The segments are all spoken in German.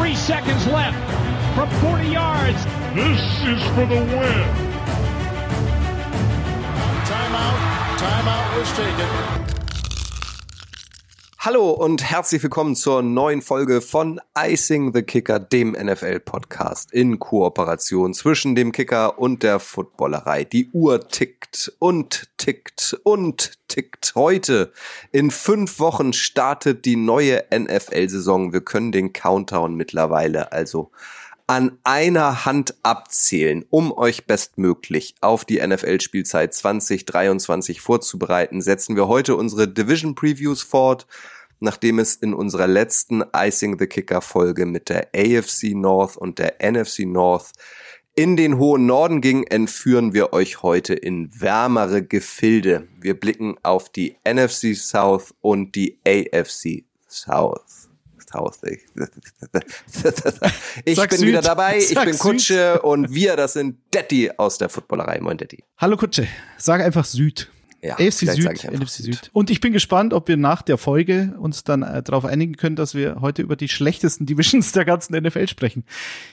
Three seconds left from 40 yards. This is for the win. Timeout. Timeout was taken. Hallo und herzlich willkommen zur neuen Folge von Icing the Kicker, dem NFL-Podcast in Kooperation zwischen dem Kicker und der Footballerei. Die Uhr tickt und tickt und tickt. Heute in fünf Wochen startet die neue NFL-Saison. Wir können den Countdown mittlerweile also an einer Hand abzählen, um euch bestmöglich auf die NFL-Spielzeit 2023 vorzubereiten, setzen wir heute unsere Division Previews fort, nachdem es in unserer letzten Icing the Kicker Folge mit der AFC North und der NFC North in den hohen Norden ging, entführen wir euch heute in wärmere Gefilde. Wir blicken auf die NFC South und die AFC South. Ich Sag bin Süd. wieder dabei, ich Sag bin Süd. Kutsche und wir, das sind Detti aus der Footballerei. Moin Detti. Hallo Kutsche, sag einfach Süd. Ja, AFC Süd, ich NFC Süd. Und ich bin gespannt, ob wir nach der Folge uns dann äh, darauf einigen können, dass wir heute über die schlechtesten Divisions der ganzen NFL sprechen.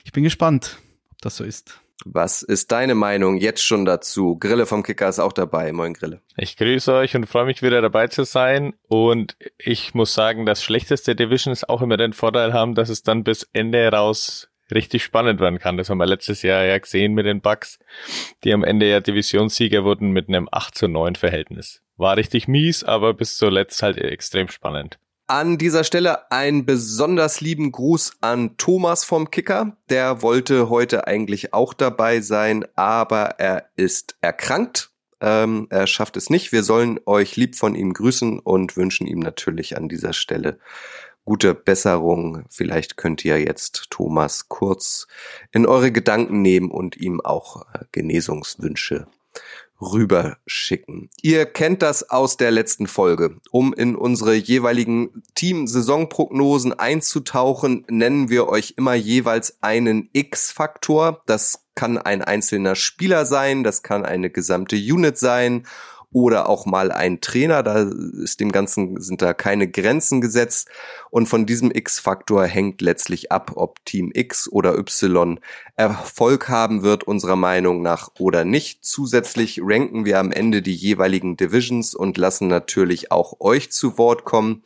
Ich bin gespannt, ob das so ist. Was ist deine Meinung jetzt schon dazu? Grille vom Kicker ist auch dabei. Moin Grille. Ich grüße euch und freue mich wieder dabei zu sein. Und ich muss sagen, das schlechteste Divisions auch immer den Vorteil haben, dass es dann bis Ende raus richtig spannend werden kann. Das haben wir letztes Jahr ja gesehen mit den Bucks, die am Ende ja Divisionssieger wurden mit einem 8 zu 9 Verhältnis. War richtig mies, aber bis zuletzt halt extrem spannend. An dieser Stelle einen besonders lieben Gruß an Thomas vom Kicker. Der wollte heute eigentlich auch dabei sein, aber er ist erkrankt. Ähm, er schafft es nicht. Wir sollen euch lieb von ihm grüßen und wünschen ihm natürlich an dieser Stelle gute Besserung. Vielleicht könnt ihr jetzt Thomas kurz in eure Gedanken nehmen und ihm auch äh, Genesungswünsche rüberschicken. Ihr kennt das aus der letzten Folge. Um in unsere jeweiligen Team-Saisonprognosen einzutauchen, nennen wir euch immer jeweils einen X-Faktor. Das kann ein einzelner Spieler sein, das kann eine gesamte Unit sein oder auch mal ein Trainer. Da ist dem Ganzen sind da keine Grenzen gesetzt. Und von diesem X-Faktor hängt letztlich ab, ob Team X oder Y Erfolg haben wird, unserer Meinung nach oder nicht. Zusätzlich ranken wir am Ende die jeweiligen Divisions und lassen natürlich auch euch zu Wort kommen.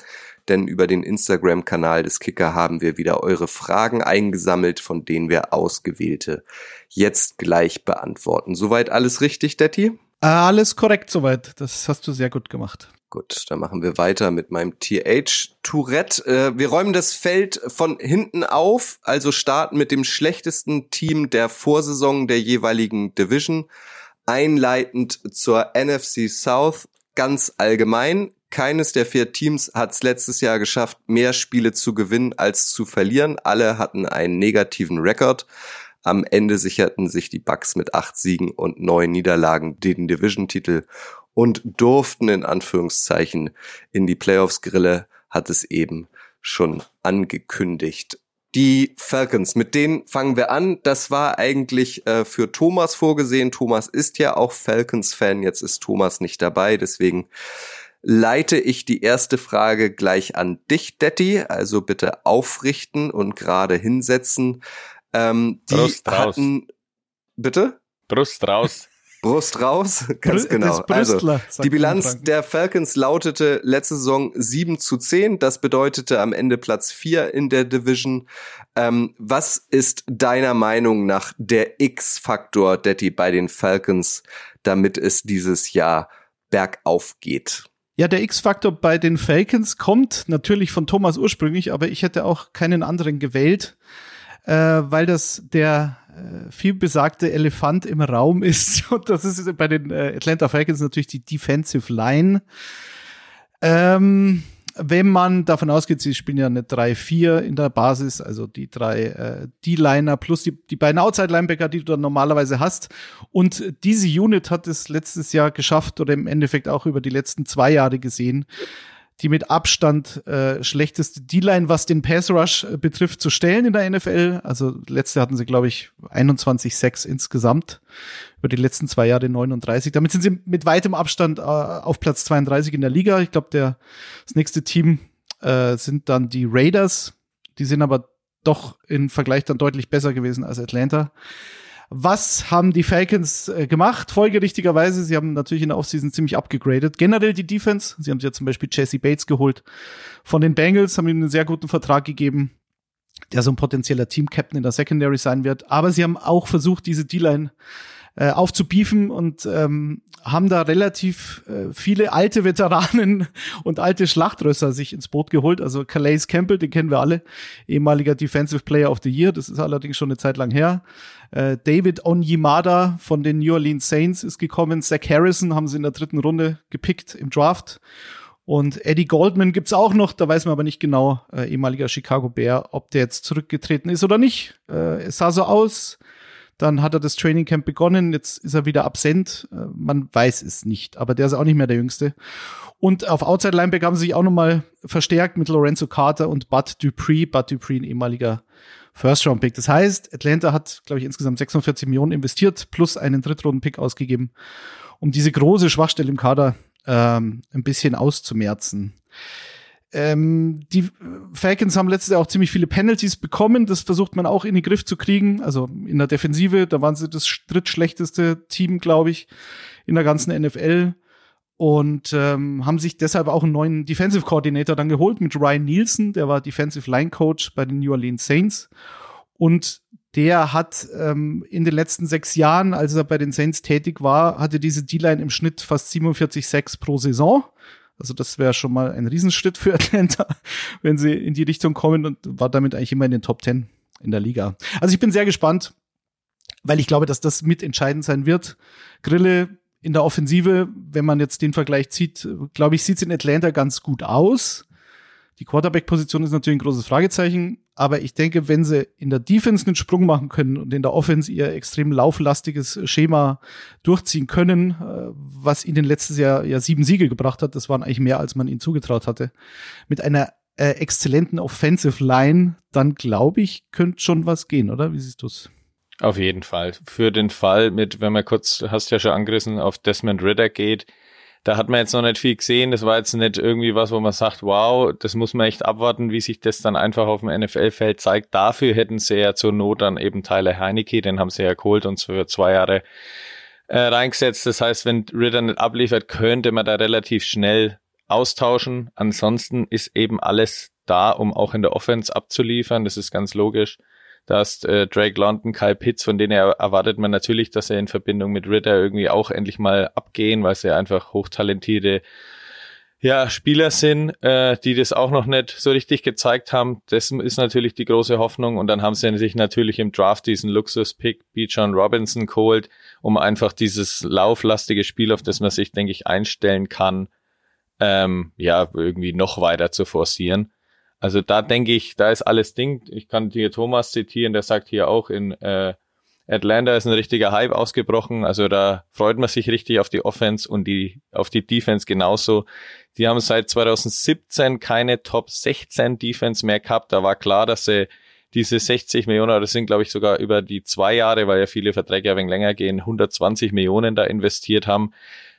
Denn über den Instagram-Kanal des Kicker haben wir wieder eure Fragen eingesammelt, von denen wir ausgewählte jetzt gleich beantworten. Soweit alles richtig, Detti? Alles korrekt soweit. Das hast du sehr gut gemacht. Gut, dann machen wir weiter mit meinem TH Tourette. Äh, wir räumen das Feld von hinten auf, also starten mit dem schlechtesten Team der Vorsaison der jeweiligen Division, einleitend zur NFC South ganz allgemein. Keines der vier Teams hat es letztes Jahr geschafft, mehr Spiele zu gewinnen als zu verlieren. Alle hatten einen negativen Rekord. Am Ende sicherten sich die Bucks mit acht Siegen und neun Niederlagen den Division-Titel und durften in Anführungszeichen in die Playoffs-Grille, hat es eben schon angekündigt. Die Falcons, mit denen fangen wir an. Das war eigentlich äh, für Thomas vorgesehen. Thomas ist ja auch Falcons-Fan. Jetzt ist Thomas nicht dabei. Deswegen leite ich die erste Frage gleich an dich, Detti. Also bitte aufrichten und gerade hinsetzen. Ähm, die Brust raus. hatten, bitte? Brust raus. Brust raus, ganz Brü- genau. das Brüstler, Also, die Bilanz der Falcons lautete letzte Saison 7 zu 10. Das bedeutete am Ende Platz 4 in der Division. Ähm, was ist deiner Meinung nach der X-Faktor, Detti, bei den Falcons, damit es dieses Jahr bergauf geht? Ja, der X-Faktor bei den Falcons kommt natürlich von Thomas ursprünglich, aber ich hätte auch keinen anderen gewählt, äh, weil das der äh, viel besagte Elefant im Raum ist. Und das ist bei den äh, Atlanta Falcons natürlich die Defensive Line. Ähm, wenn man davon ausgeht, sie spielen ja eine 3-4 in der Basis, also die drei äh, D-Liner plus die, die beiden Outside-Linebacker, die du dann normalerweise hast. Und diese Unit hat es letztes Jahr geschafft oder im Endeffekt auch über die letzten zwei Jahre gesehen, die mit Abstand äh, schlechteste D-Line, was den Pass Rush äh, betrifft, zu stellen in der NFL. Also letzte hatten sie, glaube ich, 21 Sacks insgesamt. Über die letzten zwei Jahre 39. Damit sind sie mit weitem Abstand äh, auf Platz 32 in der Liga. Ich glaube, der das nächste Team äh, sind dann die Raiders. Die sind aber doch im Vergleich dann deutlich besser gewesen als Atlanta. Was haben die Falcons äh, gemacht? Folgerichtigerweise, sie haben natürlich in der Offseason ziemlich abgegradet. Generell die Defense, sie haben sich ja zum Beispiel Jesse Bates geholt von den Bengals, haben ihm einen sehr guten Vertrag gegeben, der so ein potenzieller Team-Captain in der Secondary sein wird. Aber sie haben auch versucht, diese D-Line äh, aufzubiefen und ähm, haben da relativ äh, viele alte Veteranen und alte Schlachtrösser sich ins Boot geholt. Also Calais Campbell, den kennen wir alle, ehemaliger Defensive Player of the Year, das ist allerdings schon eine Zeit lang her. Äh, David Onyemada von den New Orleans Saints ist gekommen. Zach Harrison haben sie in der dritten Runde gepickt im Draft. Und Eddie Goldman gibt's auch noch, da weiß man aber nicht genau, äh, ehemaliger Chicago Bear, ob der jetzt zurückgetreten ist oder nicht. Äh, es sah so aus, dann hat er das Training Camp begonnen. Jetzt ist er wieder absent. Äh, man weiß es nicht, aber der ist auch nicht mehr der Jüngste. Und auf Outside Linebacker haben sie sich auch nochmal verstärkt mit Lorenzo Carter und Bud Dupree. Bud Dupree, ein ehemaliger First-Round-Pick. Das heißt, Atlanta hat, glaube ich, insgesamt 46 Millionen investiert, plus einen Drittrunden-Pick ausgegeben, um diese große Schwachstelle im Kader ähm, ein bisschen auszumerzen. Ähm, die Falcons haben letztes Jahr auch ziemlich viele Penalties bekommen. Das versucht man auch in den Griff zu kriegen. Also in der Defensive, da waren sie das drittschlechteste Team, glaube ich, in der ganzen NFL. Und ähm, haben sich deshalb auch einen neuen Defensive Coordinator dann geholt mit Ryan Nielsen, der war Defensive Line Coach bei den New Orleans Saints. Und der hat ähm, in den letzten sechs Jahren, als er bei den Saints tätig war, hatte diese D-Line im Schnitt fast 47 Sacks pro Saison. Also das wäre schon mal ein Riesenschritt für Atlanta, wenn sie in die Richtung kommen und war damit eigentlich immer in den Top 10 in der Liga. Also ich bin sehr gespannt, weil ich glaube, dass das mitentscheidend sein wird. Grille in der Offensive, wenn man jetzt den Vergleich zieht, glaube ich, sieht es in Atlanta ganz gut aus. Die Quarterback-Position ist natürlich ein großes Fragezeichen, aber ich denke, wenn sie in der Defense einen Sprung machen können und in der Offense ihr extrem lauflastiges Schema durchziehen können, äh, was ihnen letztes Jahr ja sieben Siege gebracht hat, das waren eigentlich mehr, als man ihnen zugetraut hatte, mit einer äh, exzellenten Offensive Line, dann glaube ich, könnte schon was gehen, oder? Wie siehst du's? Auf jeden Fall. Für den Fall mit, wenn man kurz, hast ja schon angerissen, auf Desmond Ritter geht, da hat man jetzt noch nicht viel gesehen. Das war jetzt nicht irgendwie was, wo man sagt, wow, das muss man echt abwarten, wie sich das dann einfach auf dem NFL-Feld zeigt. Dafür hätten sie ja zur Not dann eben Tyler Heinecke, den haben sie ja geholt und für zwei Jahre äh, reingesetzt. Das heißt, wenn Ritter nicht abliefert, könnte man da relativ schnell austauschen. Ansonsten ist eben alles da, um auch in der Offense abzuliefern. Das ist ganz logisch. Da ist äh, Drake London, Kyle Pitts, von denen er erwartet man natürlich, dass er in Verbindung mit Ritter irgendwie auch endlich mal abgehen, weil sie einfach hochtalentierte ja, Spieler sind, äh, die das auch noch nicht so richtig gezeigt haben. Das ist natürlich die große Hoffnung. Und dann haben sie sich natürlich im Draft diesen Luxus-Pick John Robinson geholt, um einfach dieses lauflastige Spiel, auf das man sich, denke ich, einstellen kann, ähm, ja, irgendwie noch weiter zu forcieren. Also da denke ich, da ist alles Ding. Ich kann hier Thomas zitieren, der sagt hier auch in äh, Atlanta ist ein richtiger Hype ausgebrochen. Also da freut man sich richtig auf die Offense und die auf die Defense genauso. Die haben seit 2017 keine Top 16 Defense mehr gehabt. Da war klar, dass sie diese 60 Millionen, das sind glaube ich sogar über die zwei Jahre, weil ja viele Verträge ein wenig länger gehen, 120 Millionen da investiert haben.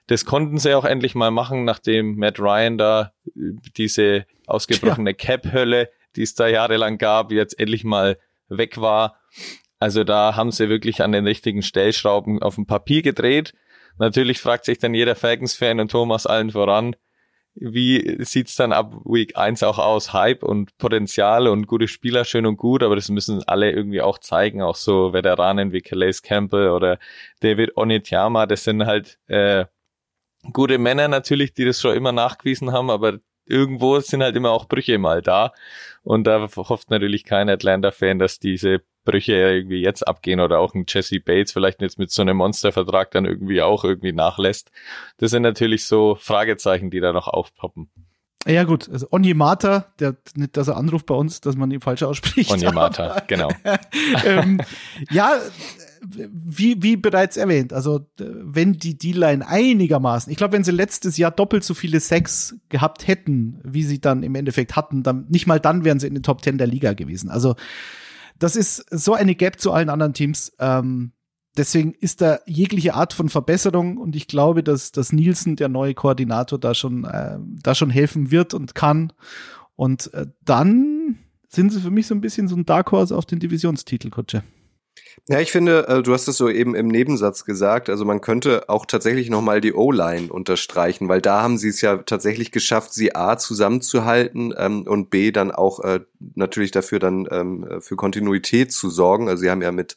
Das konnten sie auch endlich mal machen, nachdem Matt Ryan da äh, diese ausgebrochene ja. Cap-Hölle, die es da jahrelang gab, jetzt endlich mal weg war. Also da haben sie wirklich an den richtigen Stellschrauben auf dem Papier gedreht. Natürlich fragt sich dann jeder Falcons-Fan und Thomas allen voran, wie sieht's dann ab Week 1 auch aus? Hype und Potenzial und gute Spieler, schön und gut, aber das müssen alle irgendwie auch zeigen, auch so Veteranen wie Calais Campbell oder David Onyetiama, das sind halt äh, gute Männer natürlich, die das schon immer nachgewiesen haben, aber irgendwo sind halt immer auch Brüche mal da. Und da hofft natürlich kein Atlanta-Fan, dass diese Brüche irgendwie jetzt abgehen oder auch ein Jesse Bates vielleicht jetzt mit so einem Monstervertrag dann irgendwie auch irgendwie nachlässt. Das sind natürlich so Fragezeichen, die da noch aufpoppen. Ja gut, also Onyemata, der nicht, dass er anruft bei uns, dass man ihn falsch ausspricht. Onyemata, genau. ähm, ja, wie, wie bereits erwähnt, also wenn die D-Line einigermaßen, ich glaube, wenn sie letztes Jahr doppelt so viele Sex gehabt hätten, wie sie dann im Endeffekt hatten, dann nicht mal dann wären sie in den Top 10 der Liga gewesen. Also das ist so eine Gap zu allen anderen Teams. Ähm, deswegen ist da jegliche Art von Verbesserung und ich glaube, dass, dass Nielsen, der neue Koordinator, da schon, äh, da schon helfen wird und kann. Und äh, dann sind sie für mich so ein bisschen so ein Dark Horse auf den Divisionstitel, Kutsche. Ja, ich finde, äh, du hast es so eben im Nebensatz gesagt, also man könnte auch tatsächlich nochmal die O-Line unterstreichen, weil da haben sie es ja tatsächlich geschafft, sie A zusammenzuhalten ähm, und B dann auch äh, natürlich dafür dann ähm, für Kontinuität zu sorgen. Also sie haben ja mit,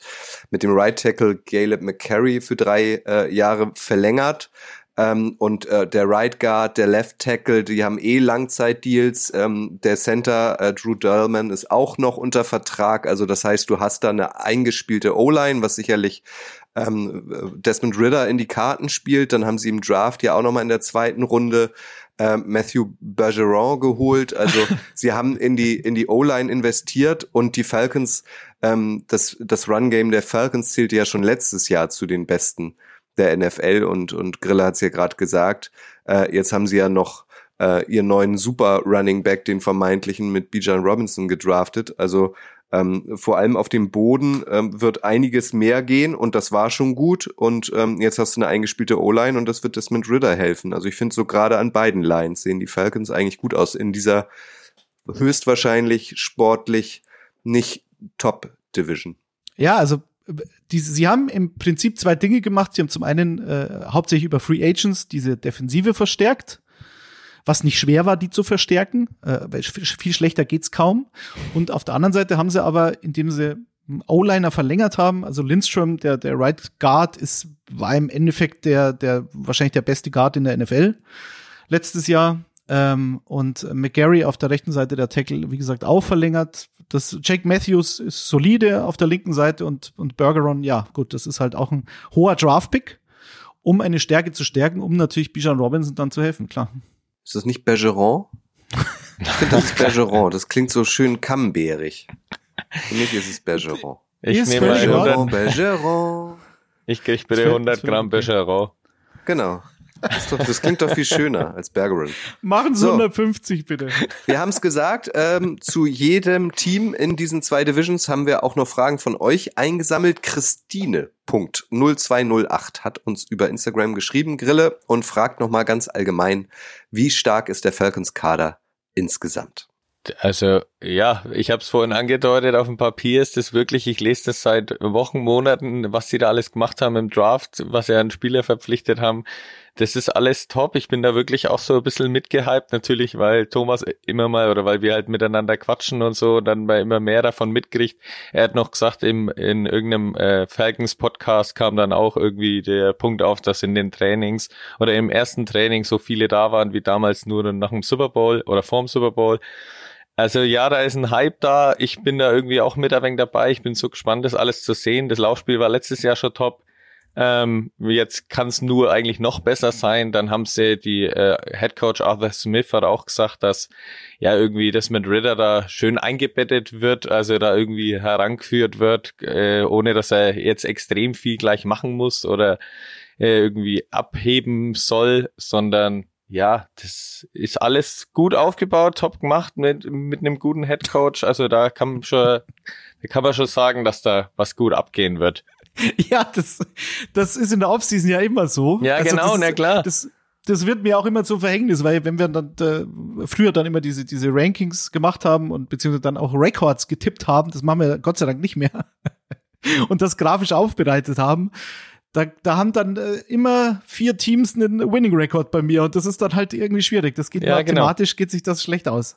mit dem Right Tackle Caleb McCarry für drei äh, Jahre verlängert. Ähm, und äh, der Right Guard, der Left Tackle, die haben eh Langzeitdeals. Ähm, der Center äh, Drew Dallman ist auch noch unter Vertrag. Also das heißt, du hast da eine eingespielte O-Line, was sicherlich ähm, Desmond Ritter in die Karten spielt. Dann haben sie im Draft ja auch noch mal in der zweiten Runde äh, Matthew Bergeron geholt. Also sie haben in die in die O-Line investiert und die Falcons, ähm, das das Run Game der Falcons zählte ja schon letztes Jahr zu den besten der NFL und, und Grille hat es ja gerade gesagt. Äh, jetzt haben sie ja noch äh, ihren neuen Super Running Back, den vermeintlichen, mit Bijan Robinson gedraftet. Also ähm, vor allem auf dem Boden ähm, wird einiges mehr gehen und das war schon gut. Und ähm, jetzt hast du eine eingespielte O-Line und das wird das mit Ritter helfen. Also ich finde so gerade an beiden Lines sehen die Falcons eigentlich gut aus in dieser höchstwahrscheinlich sportlich nicht Top Division. Ja, also die, sie haben im Prinzip zwei Dinge gemacht. Sie haben zum einen äh, hauptsächlich über Free Agents diese Defensive verstärkt, was nicht schwer war, die zu verstärken, äh, weil viel schlechter geht's kaum. Und auf der anderen Seite haben sie aber, indem sie O-Liner verlängert haben, also Lindstrom, der, der Right Guard, ist, war im Endeffekt der, der, wahrscheinlich der beste Guard in der NFL letztes Jahr. Ähm, und McGarry auf der rechten Seite der Tackle, wie gesagt, auch verlängert das Jake Matthews ist solide auf der linken Seite und, und Bergeron, ja, gut, das ist halt auch ein hoher Draftpick, um eine Stärke zu stärken, um natürlich Bijan Robinson dann zu helfen, klar. Ist das nicht Bergeron? Ich finde, das ist Bergeron. Das klingt so schön cambeerig. Für mich ist es Bergeron. Ich Ist nehme 100, Bergeron. ich krieg bitte 100 Gramm Becherau. Genau. Das, doch, das klingt doch viel schöner als Bergeron. Machen Sie So. 150 bitte. Wir haben es gesagt, ähm, zu jedem Team in diesen zwei Divisions haben wir auch noch Fragen von euch eingesammelt. Christine. Punkt 0208 hat uns über Instagram geschrieben, Grille, und fragt nochmal ganz allgemein, wie stark ist der Falcons Kader insgesamt? Also ja, ich habe es vorhin angedeutet, auf dem Papier ist das wirklich, ich lese das seit Wochen, Monaten, was sie da alles gemacht haben im Draft, was sie an Spieler verpflichtet haben. Das ist alles top. Ich bin da wirklich auch so ein bisschen mitgehypt, natürlich, weil Thomas immer mal oder weil wir halt miteinander quatschen und so, dann mal immer mehr davon mitkriegt. Er hat noch gesagt, im, in irgendeinem äh, Falcons-Podcast kam dann auch irgendwie der Punkt auf, dass in den Trainings oder im ersten Training so viele da waren wie damals nur nach dem Super Bowl oder vorm Super Bowl. Also ja, da ist ein Hype da. Ich bin da irgendwie auch mit ein wenig dabei. Ich bin so gespannt, das alles zu sehen. Das Laufspiel war letztes Jahr schon top. Ähm, jetzt kann es nur eigentlich noch besser sein. Dann haben sie die äh, Head Coach Arthur Smith hat auch gesagt, dass ja irgendwie das mit Ritter da schön eingebettet wird, also da irgendwie herangeführt wird, äh, ohne dass er jetzt extrem viel gleich machen muss oder äh, irgendwie abheben soll, sondern ja, das ist alles gut aufgebaut, top gemacht mit, mit einem guten Head Coach. Also da kann man schon, da kann man schon sagen, dass da was gut abgehen wird. Ja, das, das ist in der Offseason ja immer so. Ja, genau, das, na klar. Das, das wird mir auch immer zum Verhängnis, weil wenn wir dann äh, früher dann immer diese, diese Rankings gemacht haben und beziehungsweise dann auch Records getippt haben, das machen wir Gott sei Dank nicht mehr, und das grafisch aufbereitet haben, da, da haben dann äh, immer vier Teams einen Winning Record bei mir und das ist dann halt irgendwie schwierig. Das geht Ja, genau. mathematisch geht sich das schlecht aus.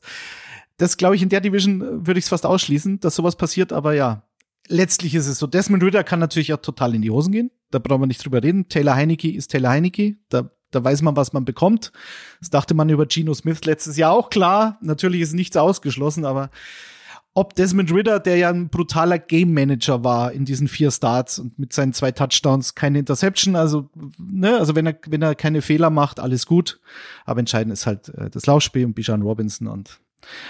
Das glaube ich in der Division äh, würde ich es fast ausschließen, dass sowas passiert, aber ja. Letztlich ist es so. Desmond Ritter kann natürlich auch total in die Hosen gehen. Da brauchen wir nicht drüber reden. Taylor Heineke ist Taylor Heineke. Da, da weiß man, was man bekommt. Das dachte man über Geno Smith letztes Jahr auch klar. Natürlich ist nichts ausgeschlossen, aber ob Desmond Ritter, der ja ein brutaler Game Manager war in diesen vier Starts und mit seinen zwei Touchdowns keine Interception, also ne, also wenn er wenn er keine Fehler macht, alles gut. Aber entscheidend ist halt äh, das Laufspiel und Bijan Robinson und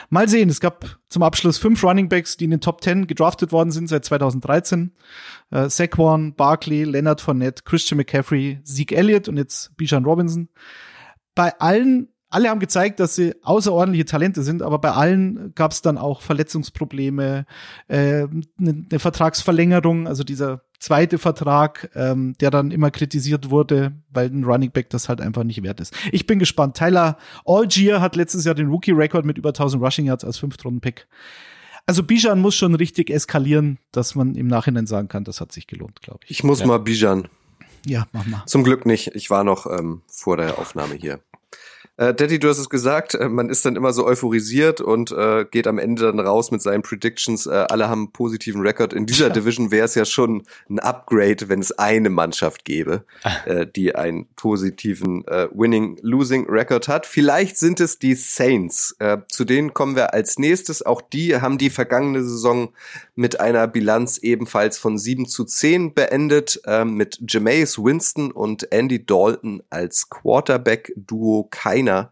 mal sehen. Es gab zum Abschluss fünf Running Backs, die in den Top 10 gedraftet worden sind seit 2013. Äh, Saquon, Barkley, Leonard Fournette, Christian McCaffrey, Zeke Elliott und jetzt Bijan Robinson. Bei allen alle haben gezeigt, dass sie außerordentliche Talente sind, aber bei allen gab es dann auch Verletzungsprobleme, äh, eine ne Vertragsverlängerung, also dieser zweite Vertrag, ähm, der dann immer kritisiert wurde, weil ein Running Back das halt einfach nicht wert ist. Ich bin gespannt. Tyler Algier hat letztes Jahr den Rookie-Record mit über 1000 Rushing Yards als Fünftrunden-Pick. Also Bijan muss schon richtig eskalieren, dass man im Nachhinein sagen kann, das hat sich gelohnt, glaube ich. Ich muss ja. mal Bijan. Ja, mach mal. Zum Glück nicht. Ich war noch ähm, vor der Aufnahme hier. Äh, Daddy, du hast es gesagt, äh, man ist dann immer so euphorisiert und äh, geht am Ende dann raus mit seinen Predictions. Äh, alle haben einen positiven Rekord. In dieser Division wäre es ja schon ein Upgrade, wenn es eine Mannschaft gäbe, ah. äh, die einen positiven äh, Winning-Losing-Record hat. Vielleicht sind es die Saints. Äh, zu denen kommen wir als nächstes. Auch die haben die vergangene Saison mit einer Bilanz ebenfalls von 7 zu 10 beendet, äh, mit Jameis Winston und Andy Dalton als Quarterback-Duo keine keiner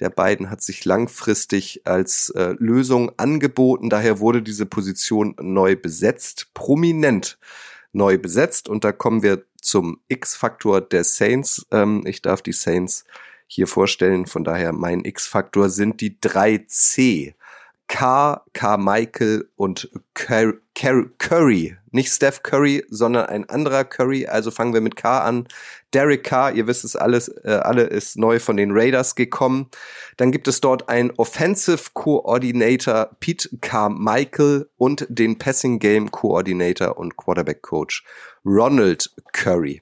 der beiden hat sich langfristig als äh, Lösung angeboten. Daher wurde diese Position neu besetzt, prominent neu besetzt. Und da kommen wir zum X-Faktor der Saints. Ähm, ich darf die Saints hier vorstellen. Von daher mein X-Faktor sind die 3C. K, Carmichael und Curry. Nicht Steph Curry, sondern ein anderer Curry. Also fangen wir mit K an. Derek Carr, ihr wisst es alles, äh, alle ist neu von den Raiders gekommen. Dann gibt es dort einen Offensive Coordinator Pete Carmichael und den Passing Game Coordinator und Quarterback Coach Ronald Curry.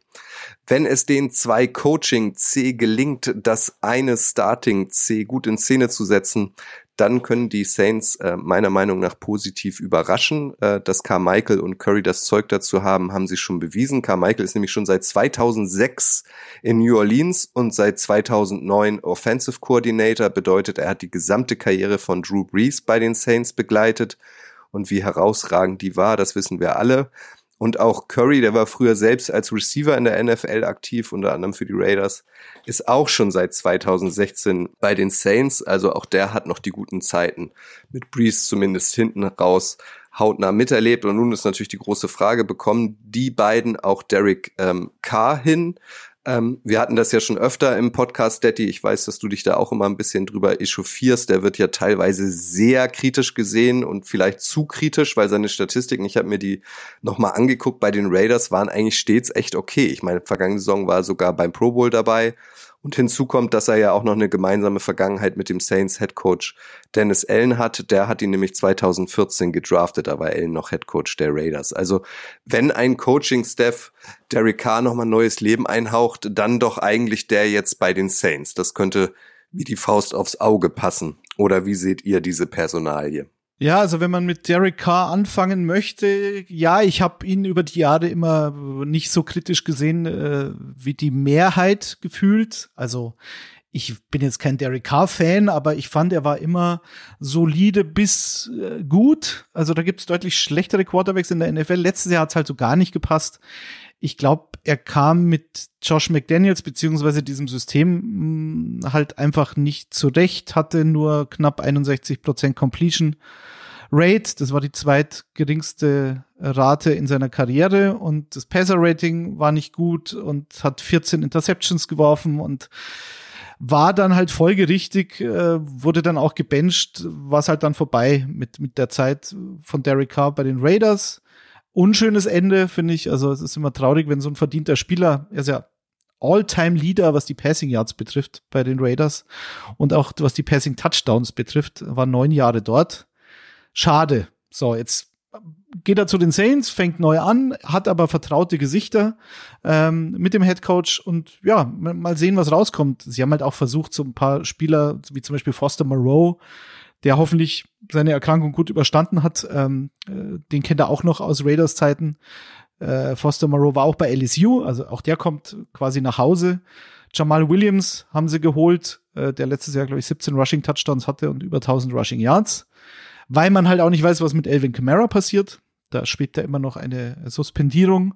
Wenn es den zwei Coaching C gelingt, das eine Starting C gut in Szene zu setzen, dann können die Saints äh, meiner Meinung nach positiv überraschen. Äh, dass Carmichael und Curry das Zeug dazu haben, haben sie schon bewiesen. Carmichael ist nämlich schon seit 2006 in New Orleans und seit 2009 Offensive Coordinator. Bedeutet, er hat die gesamte Karriere von Drew Brees bei den Saints begleitet. Und wie herausragend die war, das wissen wir alle. Und auch Curry, der war früher selbst als Receiver in der NFL aktiv, unter anderem für die Raiders, ist auch schon seit 2016 bei den Saints. Also auch der hat noch die guten Zeiten mit Breeze zumindest hinten raus hautnah miterlebt. Und nun ist natürlich die große Frage, bekommen die beiden auch Derek ähm, Carr hin? Ähm, wir hatten das ja schon öfter im Podcast, Daddy. Ich weiß, dass du dich da auch immer ein bisschen drüber echauffierst. Der wird ja teilweise sehr kritisch gesehen und vielleicht zu kritisch, weil seine Statistiken, ich habe mir die nochmal angeguckt, bei den Raiders waren eigentlich stets echt okay. Ich meine, vergangene Saison war sogar beim Pro Bowl dabei und hinzu kommt, dass er ja auch noch eine gemeinsame Vergangenheit mit dem Saints Head Coach Dennis Allen hat. Der hat ihn nämlich 2014 gedraftet, da war Allen noch Head Coach der Raiders. Also wenn ein Coaching-Staff Derek Carr nochmal neues Leben einhaucht, dann doch eigentlich der jetzt bei den Saints. Das könnte wie die Faust aufs Auge passen. Oder wie seht ihr diese Personalie? Ja, also wenn man mit Derek Carr anfangen möchte, ja, ich habe ihn über die Jahre immer nicht so kritisch gesehen äh, wie die Mehrheit gefühlt. Also ich bin jetzt kein Derek Carr-Fan, aber ich fand, er war immer solide bis äh, gut. Also da gibt es deutlich schlechtere Quarterbacks in der NFL. Letztes Jahr hat es halt so gar nicht gepasst. Ich glaube, er kam mit Josh McDaniels beziehungsweise diesem System mh, hm, halt einfach nicht zurecht, hatte nur knapp 61 Prozent Completion Rate. Das war die zweitgeringste Rate in seiner Karriere und das Passer Rating war nicht gut und hat 14 Interceptions geworfen und war dann halt folgerichtig, äh, wurde dann auch gebencht, war es halt dann vorbei mit, mit der Zeit von Derek Carr bei den Raiders unschönes Ende, finde ich. Also es ist immer traurig, wenn so ein verdienter Spieler, er ist ja All-Time-Leader, was die Passing Yards betrifft bei den Raiders und auch was die Passing Touchdowns betrifft, war neun Jahre dort. Schade. So, jetzt geht er zu den Saints, fängt neu an, hat aber vertraute Gesichter ähm, mit dem Head Coach und ja, mal sehen, was rauskommt. Sie haben halt auch versucht, so ein paar Spieler wie zum Beispiel Foster Moreau der hoffentlich seine Erkrankung gut überstanden hat. Ähm, äh, den kennt er auch noch aus Raiders Zeiten. Äh, Foster Moreau war auch bei LSU, also auch der kommt quasi nach Hause. Jamal Williams haben sie geholt, äh, der letztes Jahr, glaube ich, 17 Rushing Touchdowns hatte und über 1000 Rushing Yards. Weil man halt auch nicht weiß, was mit Elvin Kamara passiert. Da schwebt da immer noch eine Suspendierung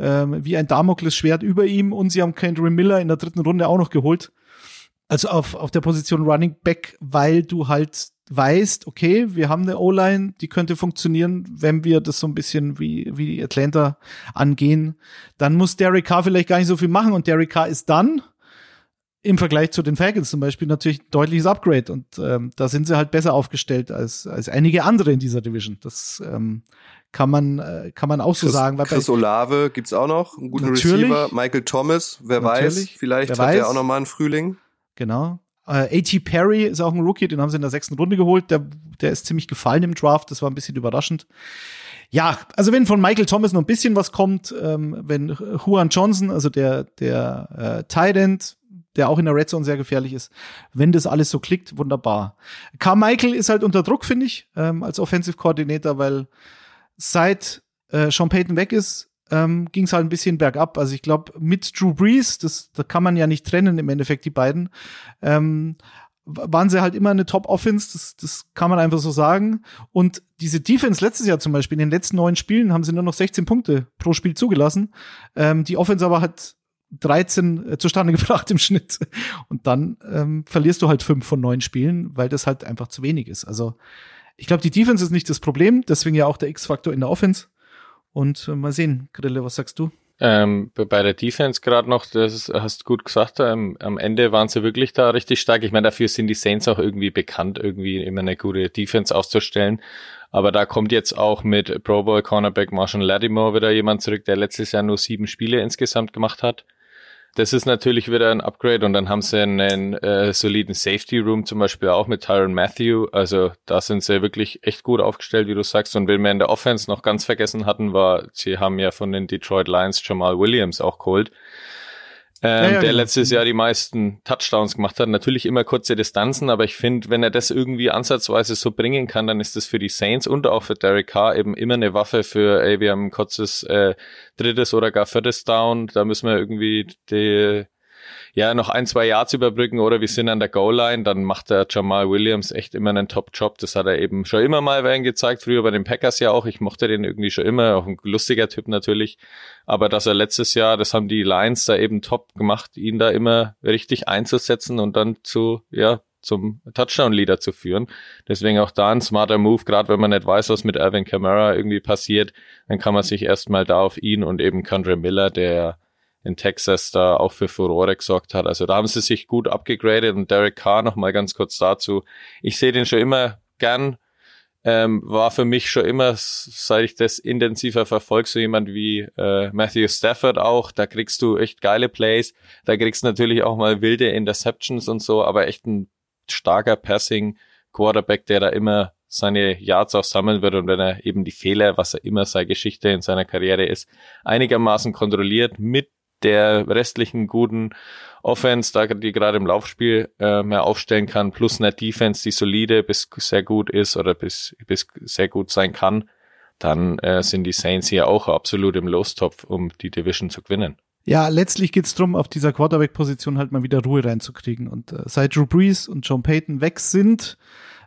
ähm, wie ein Damoklesschwert über ihm und sie haben Kendrick Miller in der dritten Runde auch noch geholt. Also auf, auf der Position Running Back, weil du halt weißt, okay, wir haben eine O-Line, die könnte funktionieren, wenn wir das so ein bisschen wie, wie Atlanta angehen. Dann muss Derek Carr vielleicht gar nicht so viel machen und Derek Carr ist dann im Vergleich zu den Falcons zum Beispiel natürlich ein deutliches Upgrade und ähm, da sind sie halt besser aufgestellt als, als einige andere in dieser Division. Das ähm, kann man äh, kann man auch Chris, so sagen. Weil Chris Olave gibt's auch noch, einen guten Receiver. Michael Thomas, wer weiß, vielleicht wer hat weiß. er auch noch mal einen Frühling. Genau. Äh, A.T. Perry ist auch ein Rookie, den haben sie in der sechsten Runde geholt. Der, der ist ziemlich gefallen im Draft, das war ein bisschen überraschend. Ja, also wenn von Michael Thomas noch ein bisschen was kommt, ähm, wenn Juan Johnson, also der, der äh, Tyrant, der auch in der Red Zone sehr gefährlich ist, wenn das alles so klickt, wunderbar. Carmichael ist halt unter Druck, finde ich, ähm, als Offensive Coordinator, weil seit äh, Sean Payton weg ist, ähm, ging es halt ein bisschen bergab. Also ich glaube, mit Drew Brees, das, da kann man ja nicht trennen im Endeffekt, die beiden, ähm, waren sie halt immer eine Top-Offense, das, das kann man einfach so sagen. Und diese Defense letztes Jahr zum Beispiel, in den letzten neun Spielen haben sie nur noch 16 Punkte pro Spiel zugelassen. Ähm, die Offense aber hat 13 äh, zustande gebracht im Schnitt. Und dann ähm, verlierst du halt fünf von neun Spielen, weil das halt einfach zu wenig ist. Also ich glaube, die Defense ist nicht das Problem, deswegen ja auch der X-Faktor in der Offense. Und äh, mal sehen, Grille, was sagst du? Ähm, bei der Defense gerade noch, das hast du gut gesagt, ähm, am Ende waren sie wirklich da richtig stark. Ich meine, dafür sind die Saints auch irgendwie bekannt, irgendwie immer eine gute Defense auszustellen. Aber da kommt jetzt auch mit Pro Bowl Cornerback Marshall Lattimore wieder jemand zurück, der letztes Jahr nur sieben Spiele insgesamt gemacht hat. Das ist natürlich wieder ein Upgrade und dann haben sie einen äh, soliden Safety Room zum Beispiel auch mit Tyron Matthew. Also da sind sie wirklich echt gut aufgestellt, wie du sagst. Und wenn wir in der Offense noch ganz vergessen hatten, war, sie haben ja von den Detroit Lions Jamal Williams auch geholt ähm, ja, ja, der genau. letztes Jahr die meisten Touchdowns gemacht hat. Natürlich immer kurze Distanzen, aber ich finde, wenn er das irgendwie ansatzweise so bringen kann, dann ist das für die Saints und auch für Derek Carr eben immer eine Waffe für, ey, wir haben ein kurzes äh, drittes oder gar viertes Down, da müssen wir irgendwie die ja, noch ein, zwei Yards überbrücken oder wir sind an der Goal-Line, dann macht der Jamal Williams echt immer einen Top-Job. Das hat er eben schon immer mal werden gezeigt, früher bei den Packers ja auch. Ich mochte den irgendwie schon immer, auch ein lustiger Typ natürlich. Aber dass er letztes Jahr, das haben die Lions da eben top gemacht, ihn da immer richtig einzusetzen und dann zu, ja, zum Touchdown-Leader zu führen. Deswegen auch da ein smarter Move, gerade wenn man nicht weiß, was mit Alvin Kamara irgendwie passiert, dann kann man sich erstmal da auf ihn und eben Condre Miller, der in Texas da auch für Furore gesorgt hat. Also da haben sie sich gut abgegradet und Derek Carr noch mal ganz kurz dazu. Ich sehe den schon immer gern. Ähm, war für mich schon immer, seit ich das intensiver verfolge, so jemand wie äh, Matthew Stafford auch. Da kriegst du echt geile Plays. Da kriegst du natürlich auch mal wilde Interceptions und so, aber echt ein starker Passing Quarterback, der da immer seine Yards auch sammeln wird und wenn er eben die Fehler, was er immer seine Geschichte in seiner Karriere ist, einigermaßen kontrolliert mit der restlichen guten Offense, da die gerade im Laufspiel äh, mehr aufstellen kann, plus eine Defense, die solide bis sehr gut ist oder bis, bis sehr gut sein kann, dann äh, sind die Saints hier auch absolut im Lostopf, um die Division zu gewinnen. Ja, letztlich geht's drum, auf dieser Quarterback-Position halt mal wieder Ruhe reinzukriegen. Und äh, seit Drew Brees und John Payton weg sind,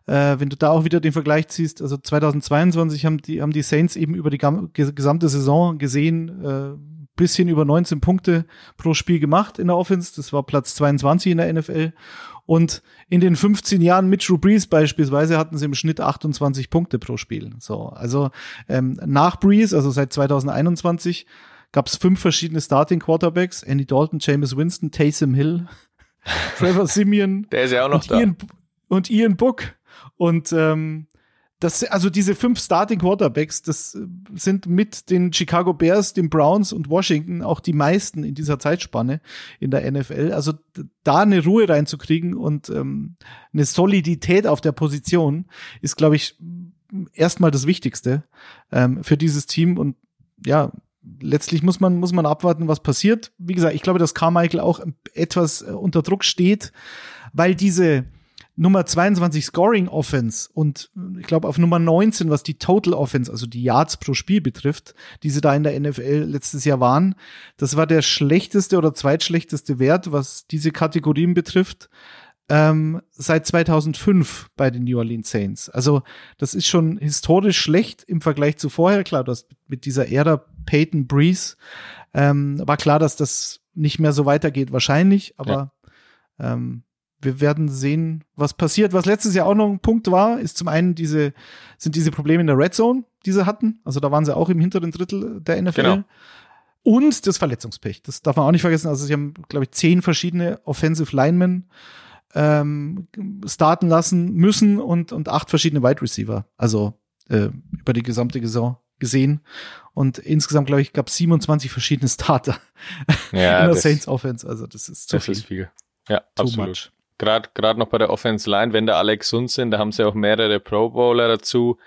äh, wenn du da auch wieder den Vergleich ziehst, also 2022 haben die, haben die Saints eben über die gesamte Saison gesehen, äh, bisschen über 19 Punkte pro Spiel gemacht in der Offense. Das war Platz 22 in der NFL. Und in den 15 Jahren mit Drew Brees beispielsweise hatten sie im Schnitt 28 Punkte pro Spiel. So, also ähm, nach Brees, also seit 2021, gab es fünf verschiedene Starting Quarterbacks: Andy Dalton, Jameis Winston, Taysom Hill, Trevor Simeon, der ist ja auch noch und da Ian, und Ian Book. Und ähm, das, also diese fünf Starting Quarterbacks, das äh, sind mit den Chicago Bears, den Browns und Washington auch die meisten in dieser Zeitspanne in der NFL. Also da eine Ruhe reinzukriegen und ähm, eine Solidität auf der Position ist, glaube ich, erstmal das Wichtigste ähm, für dieses Team. Und ja, letztlich muss man, muss man abwarten, was passiert. Wie gesagt, ich glaube, dass Carmichael auch etwas äh, unter Druck steht, weil diese Nummer 22 Scoring Offense und ich glaube auf Nummer 19, was die Total Offense, also die Yards pro Spiel betrifft, die sie da in der NFL letztes Jahr waren. Das war der schlechteste oder zweitschlechteste Wert, was diese Kategorien betrifft, ähm, seit 2005 bei den New Orleans Saints. Also das ist schon historisch schlecht im Vergleich zu vorher. Klar, das mit dieser Ära Peyton Breeze ähm, war klar, dass das nicht mehr so weitergeht wahrscheinlich, aber ja. ähm, wir werden sehen, was passiert. Was letztes Jahr auch noch ein Punkt war, ist zum einen diese, sind diese Probleme in der Red Zone, die sie hatten. Also da waren sie auch im hinteren Drittel der NFL. Genau. Und das Verletzungspech. Das darf man auch nicht vergessen. Also sie haben, glaube ich, zehn verschiedene Offensive Linemen ähm, starten lassen müssen und, und acht verschiedene Wide Receiver. Also äh, über die gesamte Saison gesehen. Und insgesamt, glaube ich, gab es 27 verschiedene Starter ja, in der Saints Offense. Also das ist zu das viel. Ist viel. Ja, Too absolut. Much. Gerade gerade noch bei der Offense Line, wenn da alle gesund sind, da haben sie auch mehrere Pro Bowler dazu.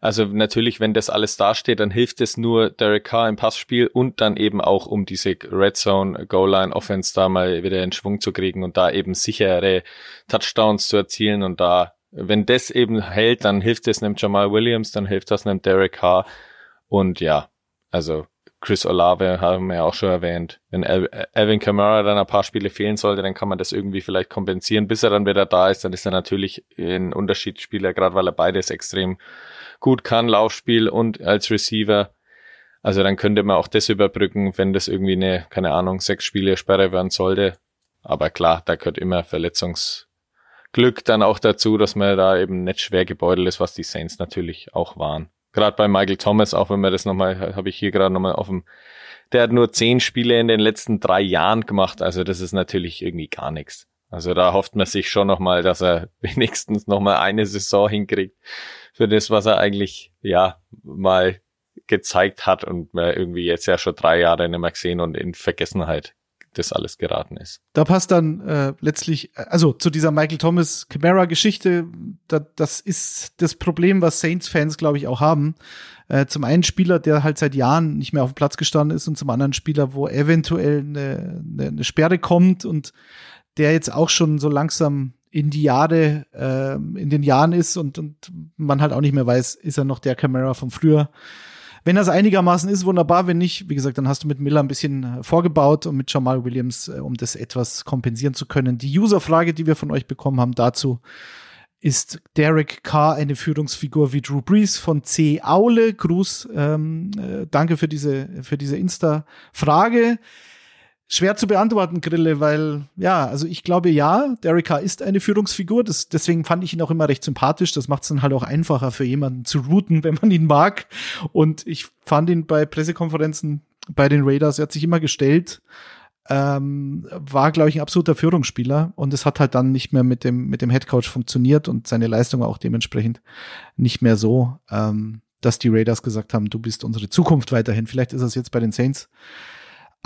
Also natürlich, wenn das alles dasteht, dann hilft es nur Derek Carr im Passspiel und dann eben auch, um diese Red Zone Goal Line Offense da mal wieder in Schwung zu kriegen und da eben sichere Touchdowns zu erzielen und da, wenn das eben hält, dann hilft es einem Jamal Williams, dann hilft das einem Derek Carr und ja, also Chris Olave haben wir ja auch schon erwähnt. Wenn Alvin Kamara dann ein paar Spiele fehlen sollte, dann kann man das irgendwie vielleicht kompensieren. Bis er dann wieder da ist, dann ist er natürlich ein Unterschiedsspieler, gerade weil er beides extrem gut kann, Laufspiel und als Receiver. Also dann könnte man auch das überbrücken, wenn das irgendwie eine, keine Ahnung, sechs Spiele Sperre werden sollte. Aber klar, da gehört immer Verletzungsglück dann auch dazu, dass man da eben nicht schwer gebeutelt ist, was die Saints natürlich auch waren. Gerade bei Michael Thomas, auch wenn wir das nochmal, habe ich hier gerade nochmal dem, der hat nur zehn Spiele in den letzten drei Jahren gemacht, also das ist natürlich irgendwie gar nichts. Also da hofft man sich schon nochmal, dass er wenigstens nochmal eine Saison hinkriegt für das, was er eigentlich, ja, mal gezeigt hat und man irgendwie jetzt ja schon drei Jahre nicht mehr gesehen und in Vergessenheit das alles geraten ist. Da passt dann äh, letztlich, also zu dieser Michael Thomas Camara Geschichte, da, das ist das Problem, was Saints-Fans, glaube ich, auch haben. Äh, zum einen Spieler, der halt seit Jahren nicht mehr auf dem Platz gestanden ist und zum anderen Spieler, wo eventuell eine, eine, eine Sperre kommt und der jetzt auch schon so langsam in die Jahre, äh, in den Jahren ist und, und man halt auch nicht mehr weiß, ist er noch der Camera von früher. Wenn das einigermaßen ist, wunderbar. Wenn nicht, wie gesagt, dann hast du mit Miller ein bisschen äh, vorgebaut und mit Jamal Williams, äh, um das etwas kompensieren zu können. Die User-Frage, die wir von euch bekommen haben dazu, ist Derek Carr eine Führungsfigur wie Drew Brees von C. Aule. Gruß, ähm, äh, danke für diese, für diese Insta-Frage. Schwer zu beantworten, Grille, weil, ja, also ich glaube ja, Derek Carr ist eine Führungsfigur. Das, deswegen fand ich ihn auch immer recht sympathisch. Das macht es dann halt auch einfacher für jemanden zu routen, wenn man ihn mag. Und ich fand ihn bei Pressekonferenzen bei den Raiders, er hat sich immer gestellt, ähm, war, glaube ich, ein absoluter Führungsspieler. Und es hat halt dann nicht mehr mit dem, mit dem Headcoach funktioniert und seine Leistung auch dementsprechend nicht mehr so, ähm, dass die Raiders gesagt haben, du bist unsere Zukunft weiterhin. Vielleicht ist es jetzt bei den Saints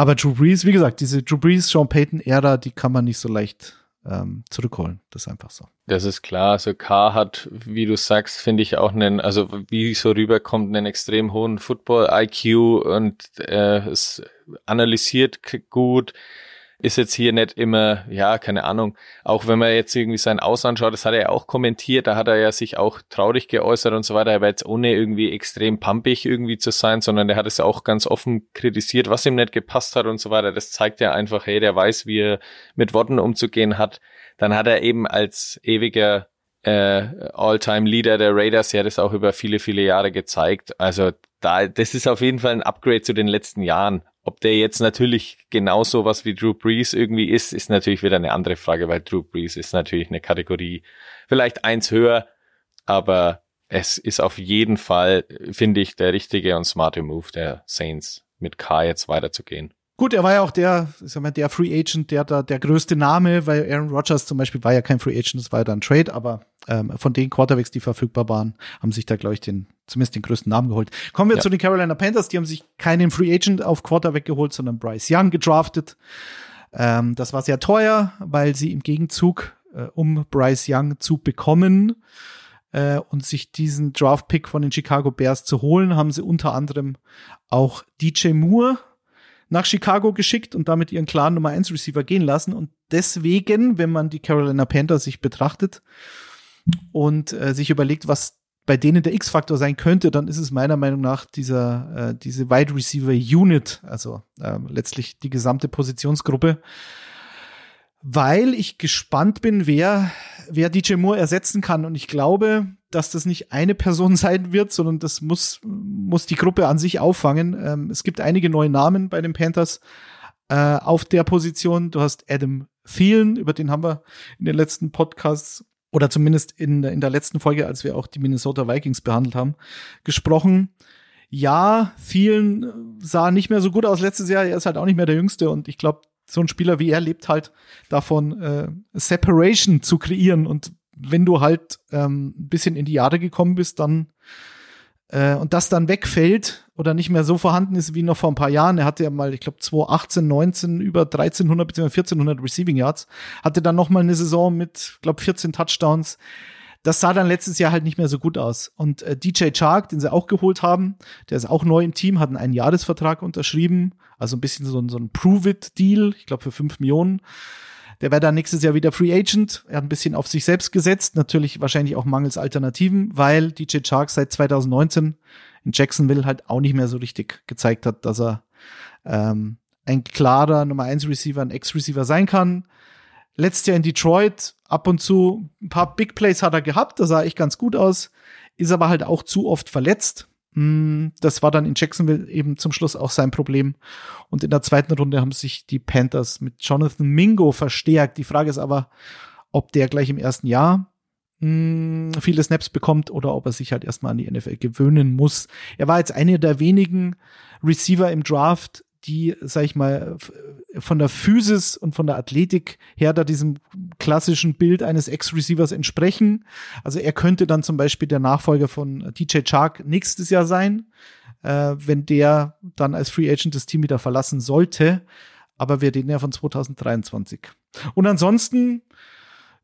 aber Drew Brees, wie gesagt, diese Drew Brees, Sean Payton-Ära, die kann man nicht so leicht ähm, zurückholen. Das ist einfach so. Das ist klar. Also K hat, wie du sagst, finde ich auch einen, also wie so rüberkommt, einen extrem hohen Football-IQ und äh, es analysiert gut ist jetzt hier nicht immer, ja, keine Ahnung, auch wenn man jetzt irgendwie sein Aus anschaut, das hat er ja auch kommentiert, da hat er ja sich auch traurig geäußert und so weiter, aber jetzt ohne irgendwie extrem pumpig irgendwie zu sein, sondern der hat es auch ganz offen kritisiert, was ihm nicht gepasst hat und so weiter. Das zeigt ja einfach, hey, der weiß, wie er mit Worten umzugehen hat. Dann hat er eben als ewiger äh, All-Time-Leader der Raiders ja das auch über viele, viele Jahre gezeigt. Also da, das ist auf jeden Fall ein Upgrade zu den letzten Jahren. Ob der jetzt natürlich genauso was wie Drew Brees irgendwie ist, ist natürlich wieder eine andere Frage, weil Drew Brees ist natürlich eine Kategorie vielleicht eins höher, aber es ist auf jeden Fall, finde ich, der richtige und smarte Move der Saints, mit K jetzt weiterzugehen. Gut, er war ja auch der, ich sag mal, der Free Agent, der da der größte Name, weil Aaron Rodgers zum Beispiel war ja kein Free Agent, das war ja dann Trade, aber ähm, von den Quarterbacks, die verfügbar waren, haben sich da, glaube ich, den, zumindest den größten Namen geholt. Kommen wir ja. zu den Carolina Panthers, die haben sich keinen Free Agent auf Quarterback geholt, sondern Bryce Young gedraftet. Ähm, das war sehr teuer, weil sie im Gegenzug, äh, um Bryce Young zu bekommen, äh, und sich diesen Draft-Pick von den Chicago Bears zu holen, haben sie unter anderem auch DJ Moore nach Chicago geschickt und damit ihren klaren Nummer 1 Receiver gehen lassen. Und deswegen, wenn man die Carolina Panthers sich betrachtet und äh, sich überlegt, was bei denen der X-Faktor sein könnte, dann ist es meiner Meinung nach dieser, äh, diese Wide Receiver Unit, also äh, letztlich die gesamte Positionsgruppe, weil ich gespannt bin, wer, wer DJ Moore ersetzen kann. Und ich glaube, dass das nicht eine Person sein wird, sondern das muss, muss die Gruppe an sich auffangen. Ähm, es gibt einige neue Namen bei den Panthers äh, auf der Position. Du hast Adam Thielen, über den haben wir in den letzten Podcasts oder zumindest in, in der letzten Folge, als wir auch die Minnesota Vikings behandelt haben, gesprochen. Ja, Thielen sah nicht mehr so gut aus letztes Jahr. Er ist halt auch nicht mehr der Jüngste und ich glaube, so ein Spieler wie er lebt halt davon, äh, Separation zu kreieren. Und wenn du halt ähm, ein bisschen in die Jahre gekommen bist, dann äh, und das dann wegfällt oder nicht mehr so vorhanden ist wie noch vor ein paar Jahren. Er hatte ja mal, ich glaube, 2018, 19 über 1300 bzw. 1400 Receiving Yards. Hatte dann noch mal eine Saison mit, glaube 14 Touchdowns. Das sah dann letztes Jahr halt nicht mehr so gut aus. Und äh, DJ Chark, den sie auch geholt haben, der ist auch neu im Team, hat einen Einjahresvertrag unterschrieben. Also ein bisschen so so ein Prove-It-Deal, ich glaube für 5 Millionen. Der wäre dann nächstes Jahr wieder Free Agent. Er hat ein bisschen auf sich selbst gesetzt, natürlich wahrscheinlich auch mangels Alternativen, weil DJ Chark seit 2019 in Jacksonville halt auch nicht mehr so richtig gezeigt hat, dass er ähm, ein klarer Nummer 1 Receiver, ein Ex-Receiver sein kann. Letztes Jahr in Detroit ab und zu ein paar Big Plays hat er gehabt, da sah echt ganz gut aus, ist aber halt auch zu oft verletzt. Hm, das war dann in Jacksonville eben zum Schluss auch sein Problem. Und in der zweiten Runde haben sich die Panthers mit Jonathan Mingo verstärkt. Die Frage ist aber, ob der gleich im ersten Jahr mh, hm, viele Snaps bekommt oder ob er sich halt erstmal an die NFL gewöhnen muss. Er war jetzt einer der wenigen Receiver im Draft, die, sag ich mal, von der Physis und von der Athletik her da diesem klassischen Bild eines Ex-Receivers entsprechen. Also er könnte dann zum Beispiel der Nachfolger von DJ Chark nächstes Jahr sein, äh, wenn der dann als Free Agent das Team wieder verlassen sollte. Aber wir reden ja von 2023. Und ansonsten,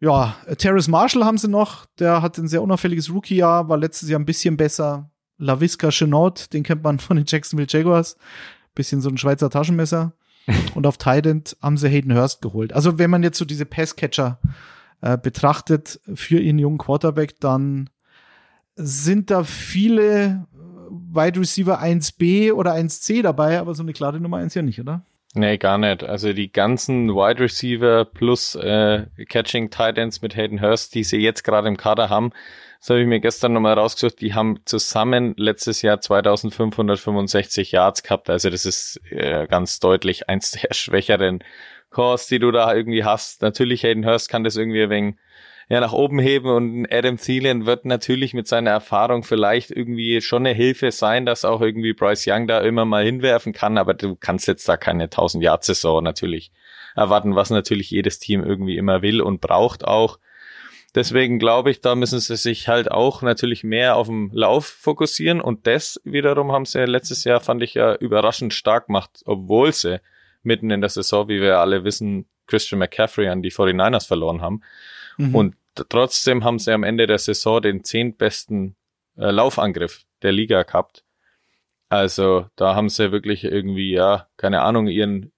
ja, Terrace Marshall haben sie noch. Der hat ein sehr unauffälliges Rookie-Jahr, war letztes Jahr ein bisschen besser. LaVisca Chenault, den kennt man von den Jacksonville Jaguars. Bisschen so ein Schweizer Taschenmesser. Und auf Tident haben sie Hayden Hurst geholt. Also wenn man jetzt so diese Passcatcher äh, betrachtet für ihren jungen Quarterback, dann sind da viele Wide Receiver 1b oder 1c dabei, aber so eine klare Nummer 1 ja nicht, oder? Nee, gar nicht. Also die ganzen Wide Receiver plus äh, Catching Titans mit Hayden Hurst, die sie jetzt gerade im Kader haben, das habe ich mir gestern nochmal rausgesucht, die haben zusammen letztes Jahr 2565 Yards gehabt. Also das ist äh, ganz deutlich eins der schwächeren Cores, die du da irgendwie hast. Natürlich Hayden Hurst kann das irgendwie wenig ja, nach oben heben und Adam Thielen wird natürlich mit seiner Erfahrung vielleicht irgendwie schon eine Hilfe sein, dass auch irgendwie Bryce Young da immer mal hinwerfen kann, aber du kannst jetzt da keine 1000 Yard Saison natürlich erwarten, was natürlich jedes Team irgendwie immer will und braucht auch. Deswegen glaube ich, da müssen sie sich halt auch natürlich mehr auf den Lauf fokussieren und das wiederum haben sie letztes Jahr, fand ich ja überraschend stark gemacht, obwohl sie mitten in der Saison, wie wir alle wissen, Christian McCaffrey an die 49ers verloren haben. Mhm. Und trotzdem haben sie am Ende der Saison den zehntbesten äh, Laufangriff der Liga gehabt. Also da haben sie wirklich irgendwie, ja, keine Ahnung, ihren,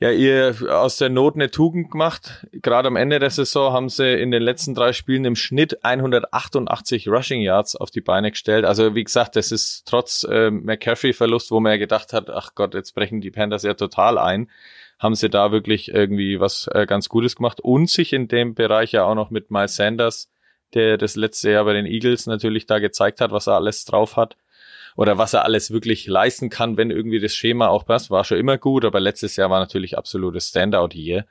ja, ihr aus der Not eine Tugend gemacht. Gerade am Ende der Saison haben sie in den letzten drei Spielen im Schnitt 188 Rushing Yards auf die Beine gestellt. Also wie gesagt, das ist trotz äh, McCaffrey-Verlust, wo man ja gedacht hat, ach Gott, jetzt brechen die Panthers ja total ein haben sie da wirklich irgendwie was äh, ganz Gutes gemacht und sich in dem Bereich ja auch noch mit Miles Sanders, der das letzte Jahr bei den Eagles natürlich da gezeigt hat, was er alles drauf hat oder was er alles wirklich leisten kann, wenn irgendwie das Schema auch passt, war schon immer gut, aber letztes Jahr war natürlich absolutes Standout hier.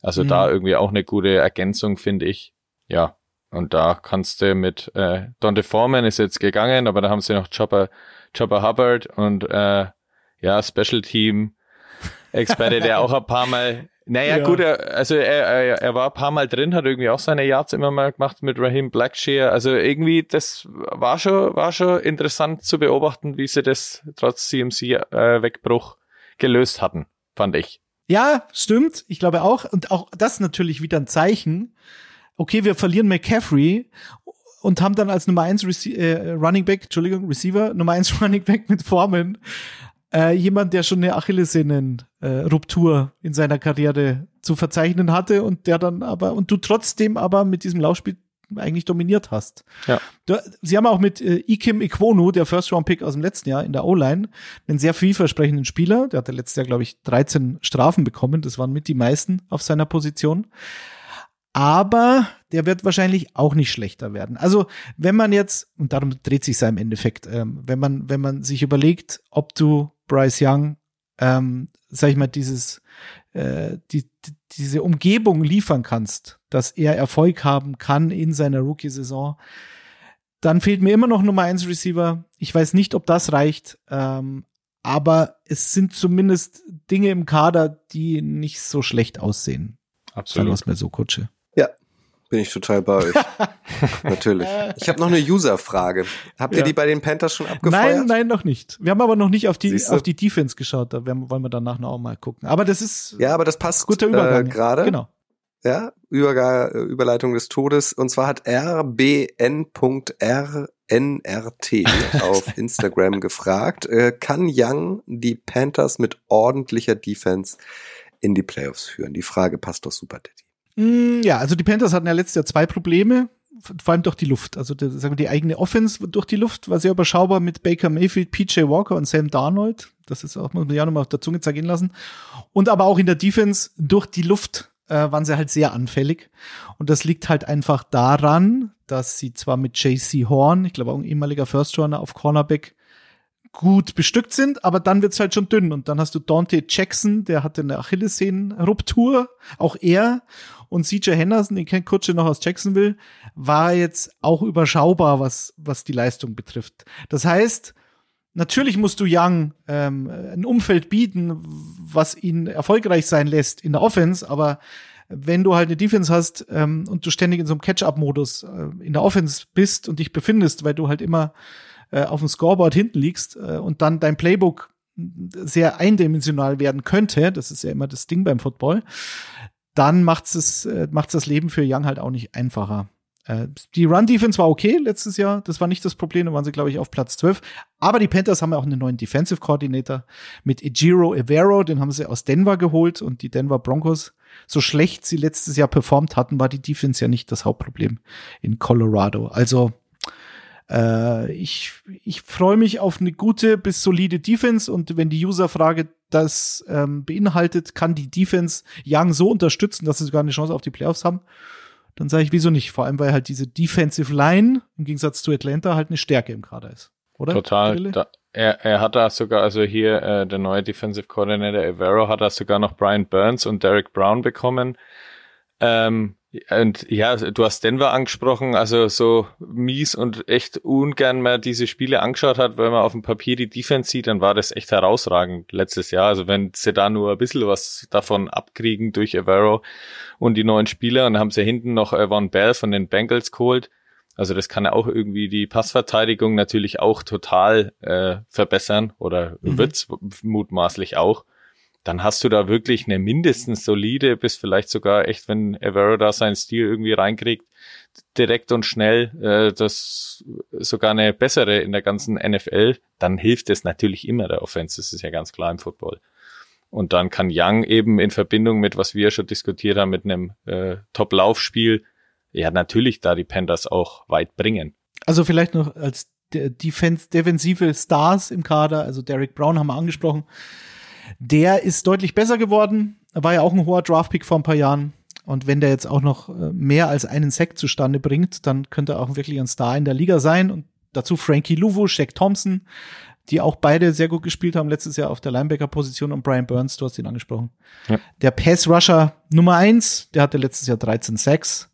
Also mhm. da irgendwie auch eine gute Ergänzung, finde ich. Ja, und da kannst du mit äh, Dante Foreman ist jetzt gegangen, aber da haben sie noch Chopper, Chopper Hubbard und äh, ja, Special Team Experte, der auch ein paar Mal naja, ja. gut, er, also er, er, er war ein paar Mal drin, hat irgendwie auch seine Yards immer mal gemacht mit Raheem Blackshear. Also irgendwie, das war schon, war schon interessant zu beobachten, wie sie das trotz CMC-Wegbruch äh, gelöst hatten, fand ich. Ja, stimmt. Ich glaube auch. Und auch das natürlich wieder ein Zeichen. Okay, wir verlieren McCaffrey und haben dann als Nummer 1 Rece äh, Running Back, Entschuldigung, Receiver, Nummer 1 Running Back mit Formen äh, jemand, der schon eine Achillessehnen-Ruptur äh, in seiner Karriere zu verzeichnen hatte und der dann aber, und du trotzdem aber mit diesem Laufspiel eigentlich dominiert hast. Ja. Sie haben auch mit äh, Ikim Ikwonu, der First-Round-Pick aus dem letzten Jahr in der O-Line, einen sehr vielversprechenden Spieler. Der hatte letztes Jahr, glaube ich, 13 Strafen bekommen. Das waren mit die meisten auf seiner Position aber der wird wahrscheinlich auch nicht schlechter werden. Also wenn man jetzt, und darum dreht sich ja im Endeffekt, ähm, wenn man, wenn man sich überlegt, ob du Bryce Young, ähm, sag ich mal, dieses, äh, die, die, diese Umgebung liefern kannst, dass er Erfolg haben kann in seiner Rookie-Saison, dann fehlt mir immer noch Nummer eins Receiver. Ich weiß nicht, ob das reicht, ähm, aber es sind zumindest Dinge im Kader, die nicht so schlecht aussehen. Absolut. Sagen wir es mir so, Kutsche. Bin ich total bei euch. Natürlich. Ich habe noch eine User-Frage. Habt ihr Ja. die bei den Panthers schon abgefeuert? Nein, nein, noch nicht. Wir haben aber noch nicht auf die, Siehste? auf die Defense geschaut. Da werden, wollen wir danach noch mal gucken. Aber das ist Ja, aber das passt guter Übergang. äh, gerade. Genau. Ja, Überga äh, Überleitung des Todes. Und zwar hat rbn.rnrt auf Instagram gefragt, äh, kann Young die Panthers mit ordentlicher Defense in die Playoffs führen? Die Frage passt doch super, Daddy. Mm, Ja, also die Panthers hatten ja letztes Jahr zwei Probleme, vor allem durch die Luft. Also die, sagen wir, die eigene Offense durch die Luft war sehr überschaubar mit Baker Mayfield, PJ Walker und Sam Darnold. Das ist auch, muss man ja nochmal auf der Zunge zergehen lassen. Und aber auch in der Defense durch die Luft äh, waren sie halt sehr anfällig. Und das liegt halt einfach daran, dass sie zwar mit JC Horn, ich glaube auch ein ehemaliger First Runner auf Cornerback, gut bestückt sind, aber dann wird's halt schon dünn. Und dann hast du Dante Jackson, der hatte eine Achillessehnenruptur, auch er. Und CJ Henderson, den kennt Kutsche noch aus Jacksonville, war jetzt auch überschaubar, was, was die Leistung betrifft. Das heißt, natürlich musst du Young ähm, ein Umfeld bieten, was ihn erfolgreich sein lässt in der Offense, aber wenn du halt eine Defense hast ähm, und du ständig in so einem Catch-up-Modus äh, in der Offense bist und dich befindest, weil du halt immer äh, auf dem Scoreboard hinten liegst äh, und dann dein Playbook sehr eindimensional werden könnte, das ist ja immer das Ding beim Football, dann macht's es äh, macht's das Leben für Young halt auch nicht einfacher. Äh, die Run-Defense war okay letztes Jahr, das war nicht das Problem, da waren sie, glaube ich, auf Platz 12. Aber die Panthers haben ja auch einen neuen Defensive Coordinator mit Ejiro Evero, den haben sie aus Denver geholt und die Denver Broncos, so schlecht sie letztes Jahr performt hatten, war die Defense ja nicht das Hauptproblem in Colorado. Also äh, ich, ich freue mich auf eine gute bis solide Defense und wenn die User-Frage das ähm, beinhaltet, kann die Defense Young so unterstützen, dass sie sogar eine Chance auf die Playoffs haben, dann sage ich, wieso nicht? Vor allem, weil halt diese Defensive Line im Gegensatz zu Atlanta halt eine Stärke im Kader ist. Oder? Total. Da, er, er hat da sogar, also hier äh, der neue Defensive Coordinator Evero hat da sogar noch Brian Burns und Derek Brown bekommen. Ähm, und ja, du hast Denver angesprochen, also so mies und echt ungern mehr diese Spiele angeschaut hat, weil man auf dem Papier die Defense sieht, dann war das echt herausragend letztes Jahr. Also wenn sie da nur ein bisschen was davon abkriegen durch Evero und die neuen Spieler und dann haben sie hinten noch äh, Von Bell von den Bengals geholt. Also das kann ja auch irgendwie die Passverteidigung natürlich auch total äh, verbessern oder Mhm. wird's mutmaßlich auch. Dann hast du da wirklich eine mindestens solide, bis vielleicht sogar echt, wenn Evero da seinen Stil irgendwie reinkriegt, direkt und schnell, äh, das sogar eine bessere in der ganzen NFL, dann hilft es natürlich immer der Offense. Das ist ja ganz klar im Football. Und dann kann Young eben in Verbindung mit, was wir schon diskutiert haben, mit einem äh, Top-Laufspiel, ja natürlich da die Panthers auch weit bringen. Also vielleicht noch als de- Defense, defensive Stars im Kader, also Derek Brown haben wir angesprochen. Der ist deutlich besser geworden. Er war ja auch ein hoher Draftpick vor ein paar Jahren. Und wenn der jetzt auch noch äh, mehr als einen Sack zustande bringt, dann könnte er auch wirklich ein Star in der Liga sein. Und dazu Frankie Louvu, Shaq Thompson, die auch beide sehr gut gespielt haben letztes Jahr auf der Linebacker-Position und Brian Burns, du hast ihn angesprochen. Ja. Der Pass-Rusher Nummer eins, der hatte letztes Jahr 13 Sacks.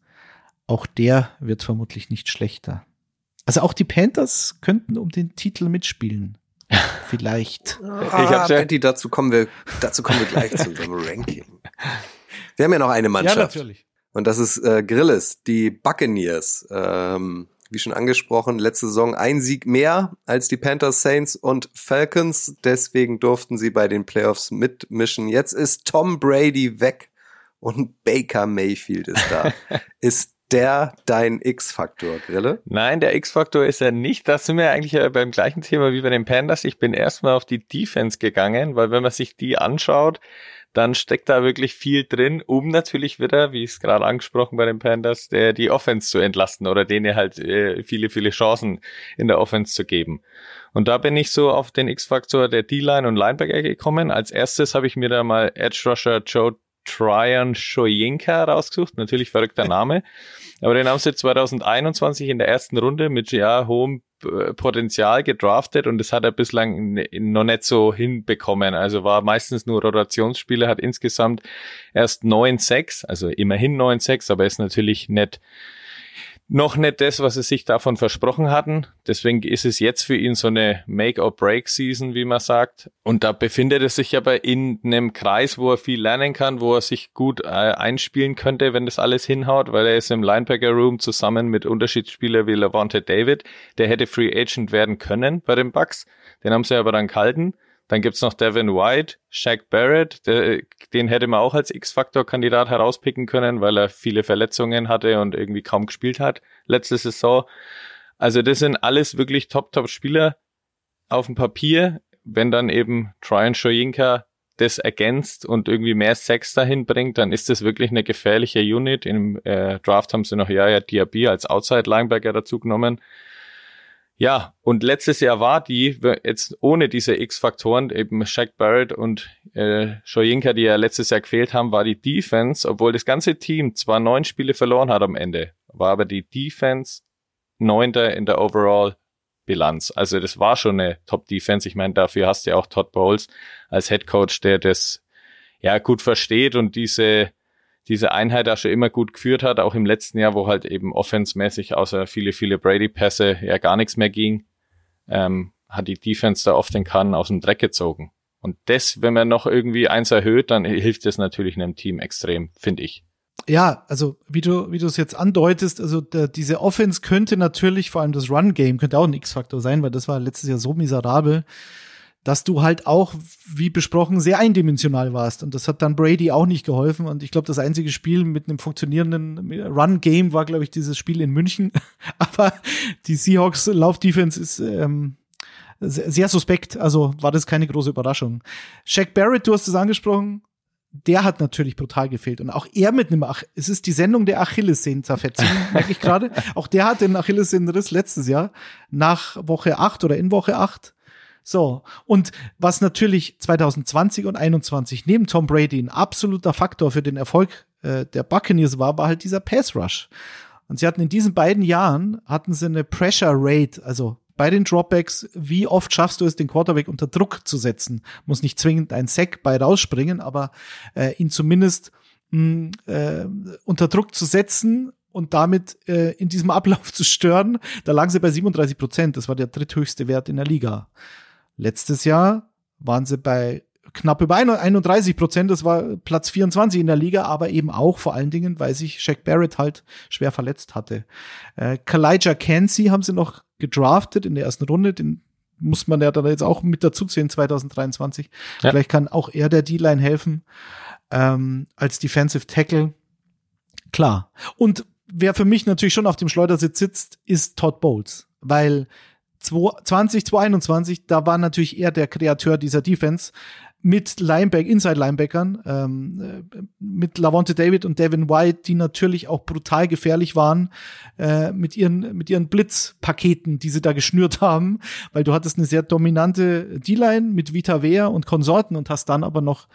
Auch der wird vermutlich nicht schlechter. Also auch die Panthers könnten um den Titel mitspielen. Vielleicht. Ich hab's ja- Daddy, dazu kommen wir, dazu kommen wir gleich zu unserem Ranking. Wir haben ja noch eine Mannschaft. Und das ist äh, Grilles, die Buccaneers. Ähm, wie schon angesprochen, letzte Saison ein Sieg mehr als die Panthers, Saints und Falcons. Deswegen durften sie bei den Playoffs mitmischen. Jetzt ist Tom Brady weg und Baker Mayfield ist da. ist der dein X-Faktor, Grille? Nein, der X-Faktor ist er nicht. Das sind wir eigentlich beim gleichen Thema wie bei den Panthers. Ich bin erstmal auf die Defense gegangen, weil wenn man sich die anschaut, dann steckt da wirklich viel drin, um natürlich wieder, wie es gerade angesprochen bei den Panthers, der die Offense zu entlasten oder denen halt äh, viele, viele Chancen in der Offense zu geben. Und da bin ich so auf den X-Faktor der D-Line und Linebacker gekommen. Als erstes habe ich mir da mal Edge Rusher Joe Tryon Shoyinka rausgesucht. Natürlich verrückter Name. Aber den haben sie 2021 in der ersten Runde mit ja hohem äh, Potenzial gedraftet und das hat er bislang n- noch nicht so hinbekommen. Also war meistens nur Rotationsspieler, hat insgesamt erst 9-6, also immerhin 9-6, aber ist natürlich nicht noch nicht das, was sie sich davon versprochen hatten. Deswegen ist es jetzt für ihn so eine Make-or-Break-Season, wie man sagt. Und da befindet er sich aber in einem Kreis, wo er viel lernen kann, wo er sich gut äh, einspielen könnte, wenn das alles hinhaut, weil er ist im Linebacker-Room zusammen mit Unterschiedsspieler wie Levante David. Der hätte Free Agent werden können bei den Bucks. Den haben sie aber dann gehalten. Dann gibt's noch Devin White, Shaq Barrett, der, den hätte man auch als X-Factor-Kandidat herauspicken können, weil er viele Verletzungen hatte und irgendwie kaum gespielt hat letzte Saison. Also das sind alles wirklich Top-Top-Spieler auf dem Papier. Wenn dann eben Tryon Shoyinka das ergänzt und irgendwie mehr Sex dahin bringt, dann ist das wirklich eine gefährliche Unit. Im äh, Draft haben sie noch ja, ja Diaby als Outside-Linebacker dazu genommen. Ja, und letztes Jahr war die, jetzt ohne diese X-Faktoren, eben Shaq Barrett und äh, Shoyinka, die ja letztes Jahr gefehlt haben, war die Defense, obwohl das ganze Team zwar neun Spiele verloren hat am Ende, war aber die Defense neunter in der Overall Bilanz. Also das war schon eine Top-Defense. Ich meine, dafür hast du ja auch Todd Bowles als Head Coach, der das ja gut versteht und diese diese Einheit da schon immer gut geführt hat, auch im letzten Jahr, wo halt eben offensmäßig außer viele, viele Brady-Pässe ja gar nichts mehr ging, ähm, hat die Defense da oft den Kahn aus dem Dreck gezogen. Und das, wenn man noch irgendwie eins erhöht, dann hilft das natürlich einem Team extrem, finde ich. Ja, also wie du wie du es jetzt andeutest, also der, diese Offense könnte natürlich vor allem das Run Game könnte auch ein X-Faktor sein, weil das war letztes Jahr so miserabel dass du halt auch, wie besprochen, sehr eindimensional warst. Und das hat dann Brady auch nicht geholfen. Und ich glaube, das einzige Spiel mit einem funktionierenden Run-Game war, glaube ich, dieses Spiel in München. Aber die Seahawks Lauf-Defense ist ähm, sehr suspekt. Also war das keine große Überraschung. Shaq Barrett, du hast es angesprochen, der hat natürlich brutal gefehlt. Und auch er mit einem, Ach es ist die Sendung der Achillessehnenzerfetzung, merke ich gerade. Auch der hat den Achillessehnenriss letztes Jahr nach Woche acht oder in Woche acht so, und was natürlich 2020 und 21 neben Tom Brady ein absoluter Faktor für den Erfolg äh, der Buccaneers war, war halt dieser Pass Rush. Und sie hatten in diesen beiden Jahren, hatten sie eine Pressure Rate, also bei den Dropbacks, wie oft schaffst du es, den Quarterback unter Druck zu setzen? Muss nicht zwingend ein Sack bei rausspringen, aber äh, ihn zumindest mh, äh, unter Druck zu setzen und damit äh, in diesem Ablauf zu stören. Da lagen sie bei 37 Prozent. Das war der dritthöchste Wert in der Liga. Letztes Jahr waren sie bei knapp über 31 Prozent. Das war Platz 24 in der Liga, aber eben auch vor allen Dingen, weil sich Shaq Barrett halt schwer verletzt hatte. Äh, Kalijah Cansey haben sie noch gedraftet in der ersten Runde. Den muss man ja dann jetzt auch mit dazu zählen 2023. Ja. Vielleicht kann auch er der D-Line helfen ähm, als Defensive Tackle. Klar. Und wer für mich natürlich schon auf dem Schleudersitz sitzt, ist Todd Bowles, weil 20, 2021, da war natürlich er der Kreateur dieser Defense mit Lineback, Inside Linebackern, ähm, äh, mit Lavonte David und Devin White, die natürlich auch brutal gefährlich waren, äh, mit ihren, mit ihren Blitzpaketen, die sie da geschnürt haben, weil du hattest eine sehr dominante D-Line mit Vita Vea und Konsorten und hast dann aber noch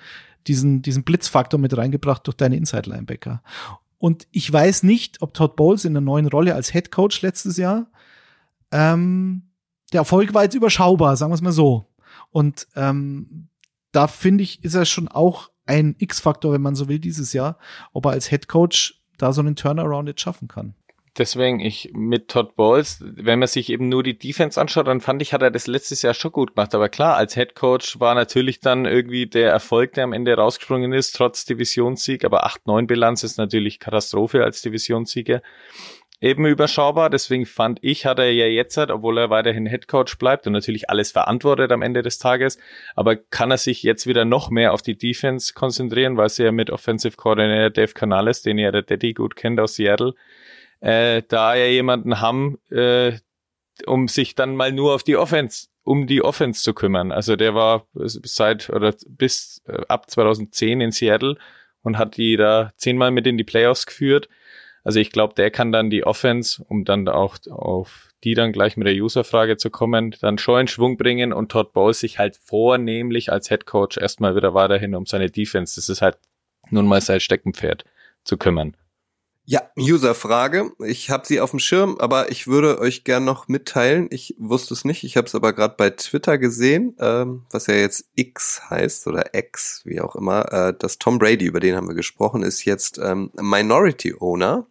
diesen, diesen Blitzfaktor mit reingebracht durch deine Inside Linebacker. Und ich weiß nicht, ob Todd Bowles in der neuen Rolle als Head Coach letztes Jahr ähm, der Erfolg war jetzt überschaubar, sagen wir es mal so. Und ähm, da finde ich, ist er schon auch ein X-Faktor, wenn man so will, dieses Jahr, ob er als Head Coach da so einen Turnaround jetzt schaffen kann. Deswegen ich mit Todd Bowles, wenn man sich eben nur die Defense anschaut, dann fand ich, hat er das letztes Jahr schon gut gemacht. Aber klar, als Head Coach war natürlich dann irgendwie der Erfolg, der am Ende rausgesprungen ist, trotz Divisionssieg. Aber 8-9 Bilanz ist natürlich Katastrophe als Divisionssieger eben überschaubar. Deswegen fand ich, hat er ja jetzt, halt, obwohl er weiterhin Headcoach bleibt und natürlich alles verantwortet am Ende des Tages, aber kann er sich jetzt wieder noch mehr auf die Defense konzentrieren, weil sie ja mit Offensive Coordinator Dave Canales, den ja der Daddy gut kennt aus Seattle, äh, da ja jemanden haben, äh, um sich dann mal nur auf die Offense um die Offense zu kümmern. Also der war seit oder bis äh, ab 2010 in Seattle und hat die da zehnmal mit in die Playoffs geführt also ich glaube, der kann dann die Offense, um dann auch auf die dann gleich mit der User-Frage zu kommen, dann schon in Schwung bringen und Todd Bowles sich halt vornehmlich als Head Coach erstmal wieder weiterhin um seine Defense, das ist halt nun mal sein Steckenpferd, zu kümmern. Ja, User-Frage. Ich habe sie auf dem Schirm, aber ich würde euch gern noch mitteilen. Ich wusste es nicht, ich habe es aber gerade bei Twitter gesehen, ähm, was ja jetzt X heißt oder X, wie auch immer. Äh, dass Tom Brady, über den haben wir gesprochen, ist jetzt ähm, Minority Owner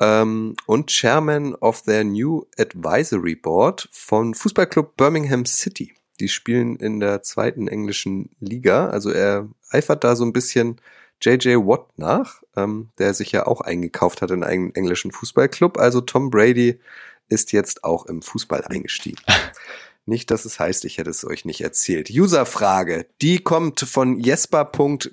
ähm, und Chairman of their New Advisory Board von Fußballclub Birmingham City. Die spielen in der zweiten englischen Liga. Also er eifert da so ein bisschen JJ Watt nach, ähm, der sich ja auch eingekauft hat in einen englischen Fußballclub. Also Tom Brady ist jetzt auch im Fußball eingestiegen. Nicht, dass es heißt, ich hätte es euch nicht erzählt. Userfrage, die kommt von jesper.klw.pm,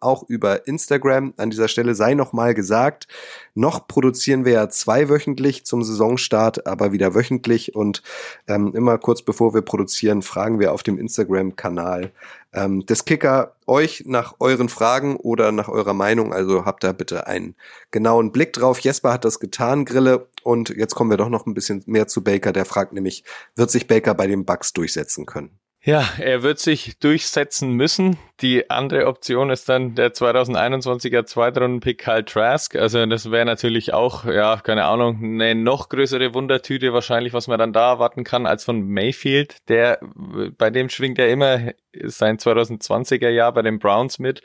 auch über Instagram. An dieser Stelle sei nochmal gesagt, noch produzieren wir ja zweiwöchentlich zum Saisonstart, aber wieder wöchentlich und ähm, immer kurz bevor wir produzieren, fragen wir auf dem Instagram-Kanal ähm, des Kicker euch nach euren Fragen oder nach eurer Meinung. Also habt da bitte einen genauen Blick drauf. Jesper hat das getan, Grille. Und jetzt kommen wir doch noch ein bisschen mehr zu Baker. Der fragt nämlich, wird sich Baker bei den Bucks durchsetzen können? Ja, er wird sich durchsetzen müssen. Die andere Option ist dann der 2021er Zweitrunden-Pick Kyle Trask. Also das wäre natürlich auch, ja, keine Ahnung, eine noch größere Wundertüte wahrscheinlich, was man dann da erwarten kann, als von Mayfield. Der, bei dem schwingt er immer sein 2020er Jahr bei den Browns mit,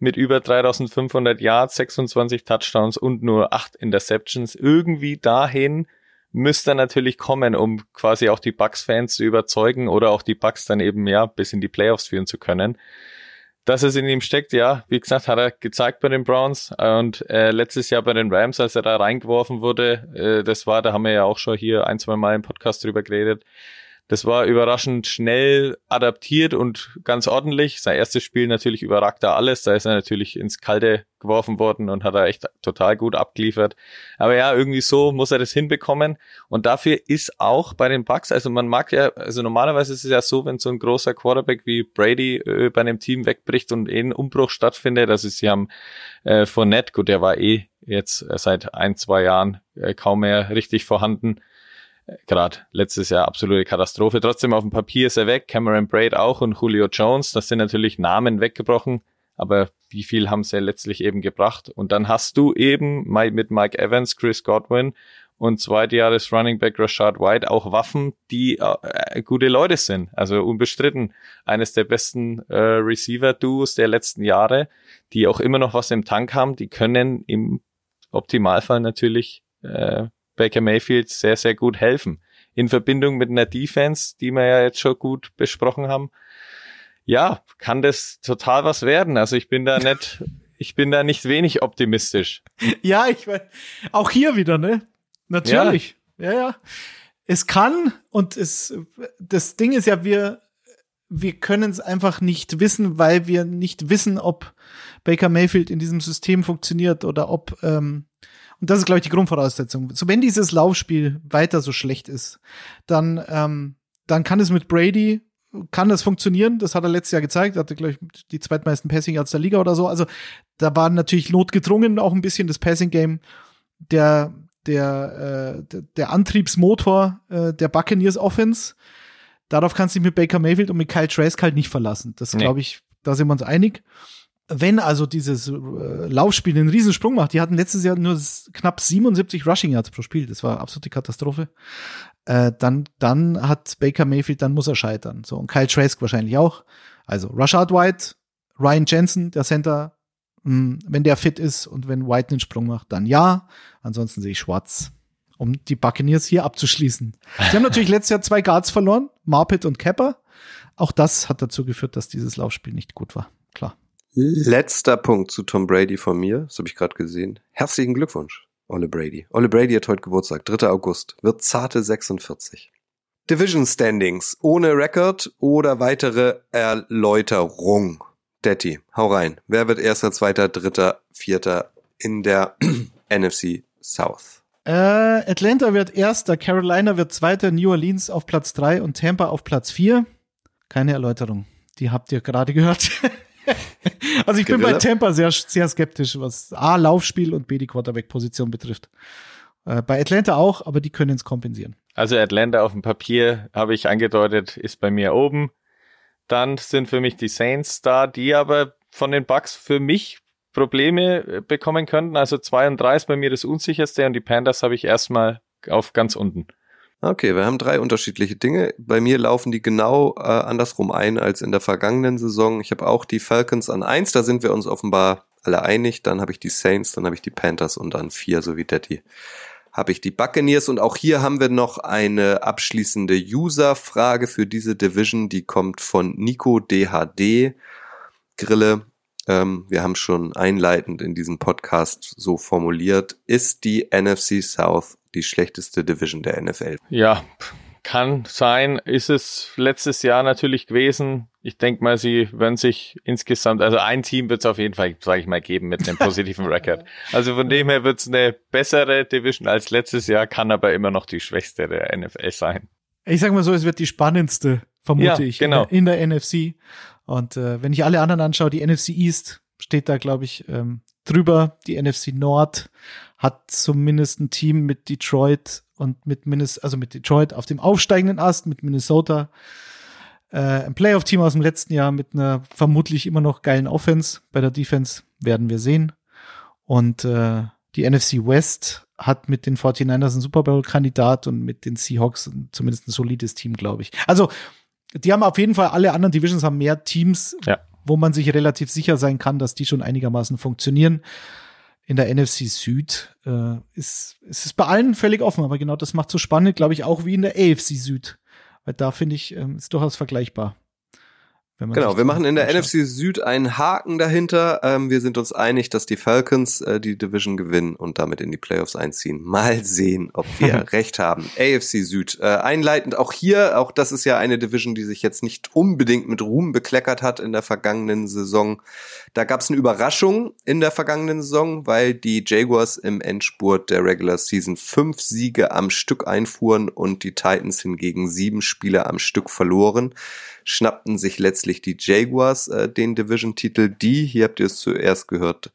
mit über 3500 Yards, 26 Touchdowns und nur 8 Interceptions. Irgendwie dahin müsste natürlich kommen, um quasi auch die Bucks-Fans zu überzeugen oder auch die Bucks dann eben ja bis in die Playoffs führen zu können. Dass es in ihm steckt, ja, wie gesagt, hat er gezeigt bei den Browns und äh, letztes Jahr bei den Rams, als er da reingeworfen wurde, äh, das war, da haben wir ja auch schon hier ein, zwei Mal im Podcast drüber geredet, das war überraschend schnell adaptiert und ganz ordentlich. Sein erstes Spiel natürlich überragt er alles. Da ist er natürlich ins Kalte geworfen worden und hat er echt total gut abgeliefert. Aber ja, irgendwie so muss er das hinbekommen. Und dafür ist auch bei den Bucks, also man mag ja, also normalerweise ist es ja so, wenn so ein großer Quarterback wie Brady äh, bei einem Team wegbricht und eh ein Umbruch stattfindet, also sie haben äh, Fournette, gut, der war eh jetzt seit ein, zwei Jahren äh, kaum mehr richtig vorhanden gerade letztes Jahr absolute Katastrophe. Trotzdem auf dem Papier ist er weg, Cameron Braid auch und Julio Jones. Das sind natürlich Namen weggebrochen, aber wie viel haben sie letztlich eben gebracht? Und dann hast du eben mit Mike Evans, Chris Godwin und Zweitjahres Running Back Rashad White auch Waffen, die äh, gute Leute sind. Also unbestritten eines der besten äh, Receiver-Duos der letzten Jahre, die auch immer noch was im Tank haben. Die können im Optimalfall natürlich äh, Baker Mayfield sehr, sehr gut helfen. In Verbindung mit einer Defense, die wir ja jetzt schon gut besprochen haben. Ja, kann das total was werden. Also ich bin da nicht, ich bin da nicht wenig optimistisch. Ja, ich weiß. Auch hier wieder, ne? Natürlich. Ja, ja. ja. Es kann und es, das Ding ist ja, wir, wir können es einfach nicht wissen, weil wir nicht wissen, ob Baker Mayfield in diesem System funktioniert oder ob ähm, und das ist, glaube ich, die Grundvoraussetzung. So, wenn dieses Laufspiel weiter so schlecht ist, dann, ähm, dann kann es mit Brady, kann das funktionieren. Das hat er letztes Jahr gezeigt. Er hatte, glaube ich, die zweitmeisten Passing Yards der Liga oder so. Also, da war natürlich notgedrungen auch ein bisschen das Passing Game. Der, der, äh, der Antriebsmotor äh, der Buccaneers Offense. Darauf kannst du dich mit Baker Mayfield und mit Kyle Trask halt nicht verlassen. Das glaube ich, da sind wir uns einig wenn also dieses äh, Laufspiel einen Riesensprung macht, die hatten letztes Jahr nur knapp 77 Rushing Yards pro Spiel, das war absolute Katastrophe, äh, dann, dann hat Baker Mayfield, dann muss er scheitern. So, und Kyle Trask wahrscheinlich auch. Also Rashad White, Ryan Jensen, der Center, mh, hm, wenn der fit ist und wenn White einen Sprung macht, dann ja. Ansonsten sehe ich schwarz. Um die Buccaneers hier abzuschließen. Sie haben natürlich letztes Jahr zwei Guards verloren, Marpet und Kepper. Auch das hat dazu geführt, dass dieses Laufspiel nicht gut war. Klar. Letzter Punkt zu Tom Brady von mir, das habe ich gerade gesehen. Herzlichen Glückwunsch, Olle Brady. Olle Brady hat heute Geburtstag, 3. August, wird zarte 46. Division Standings ohne Record oder weitere Erläuterung. Detti, hau rein. Wer wird erster, zweiter, dritter, vierter in der NFC South? Äh, Atlanta wird erster, Carolina wird zweiter, New Orleans auf Platz drei und Tampa auf Platz vier. Keine Erläuterung. Die habt ihr gerade gehört. also ich bin bei Tampa sehr, sehr skeptisch, was A, Laufspiel und B, die Quarterback-Position betrifft. Äh, bei Atlanta auch, aber die können es kompensieren. Also Atlanta auf dem Papier, habe ich angedeutet, ist bei mir oben. Dann sind für mich die Saints da, die aber von den Bucks für mich Probleme äh, bekommen könnten. Also 2 und 3 ist bei mir das unsicherste und die Panthers habe ich erstmal auf ganz unten. Okay, wir haben drei unterschiedliche Dinge. Bei mir laufen die genau äh, andersrum ein als in der vergangenen Saison. Ich habe auch die Falcons an eins. Da sind wir uns offenbar alle einig. Dann habe ich die Saints, dann habe ich die Panthers und dann vier, so wie Daddy, habe ich die Buccaneers. Und auch hier haben wir noch eine abschließende User-Frage für diese Division. Die kommt von Nico DHD. Grille, ähm, wir haben schon einleitend in diesem Podcast so formuliert, ist die NFC South die schlechteste Division der NFL? Ja, kann sein, ist es letztes Jahr natürlich gewesen. Ich denke mal, sie werden sich insgesamt, also ein Team wird es auf jeden Fall, sage ich mal, geben mit einem positiven Rekord. Also von dem her wird es eine bessere Division als letztes Jahr, kann aber immer noch die schwächste der NFL sein. Ich sage mal so, es wird die spannendste, vermute ja, ich, genau. in, der, in der NFC. Und äh, wenn ich alle anderen anschaue, die NFC East steht da, glaube ich, ähm, drüber. Die NFC Nord hat zumindest ein Team mit Detroit und mit Minnesota, also mit Detroit auf dem aufsteigenden Ast, mit Minnesota. Äh, ein Playoff-Team aus dem letzten Jahr mit einer vermutlich immer noch geilen Offense. Bei der Defense werden wir sehen. Und äh, die NFC West hat mit den 49ers einen Super Bowl-Kandidat und mit den Seahawks zumindest ein solides Team, glaube ich. Also, die haben auf jeden Fall, alle anderen Divisions haben mehr Teams, ja. wo man sich relativ sicher sein kann, dass die schon einigermaßen funktionieren in der NFC Süd äh, ist, ist es bei allen völlig offen, aber genau das macht so spannend, glaube ich, auch wie in der AFC Süd. Weil da finde ich, ähm, ist durchaus vergleichbar genau, wir machen in der. NFC Süd einen Haken dahinter. Ähm, wir sind uns einig, dass die Falcons äh, die Division gewinnen und damit in die Playoffs einziehen. Mal sehen, ob wir recht haben. AFC Süd, äh, einleitend auch hier, auch das ist ja eine Division, die sich jetzt nicht unbedingt mit Ruhm bekleckert hat in der vergangenen Saison. Da gab es eine Überraschung in der vergangenen Saison, weil die Jaguars im Endspurt der Regular Season fünf Siege am Stück einfuhren und die Titans hingegen sieben Spiele am Stück verloren schnappten sich letztlich die Jaguars äh, den Division-Titel, die, hier habt ihr es zuerst gehört,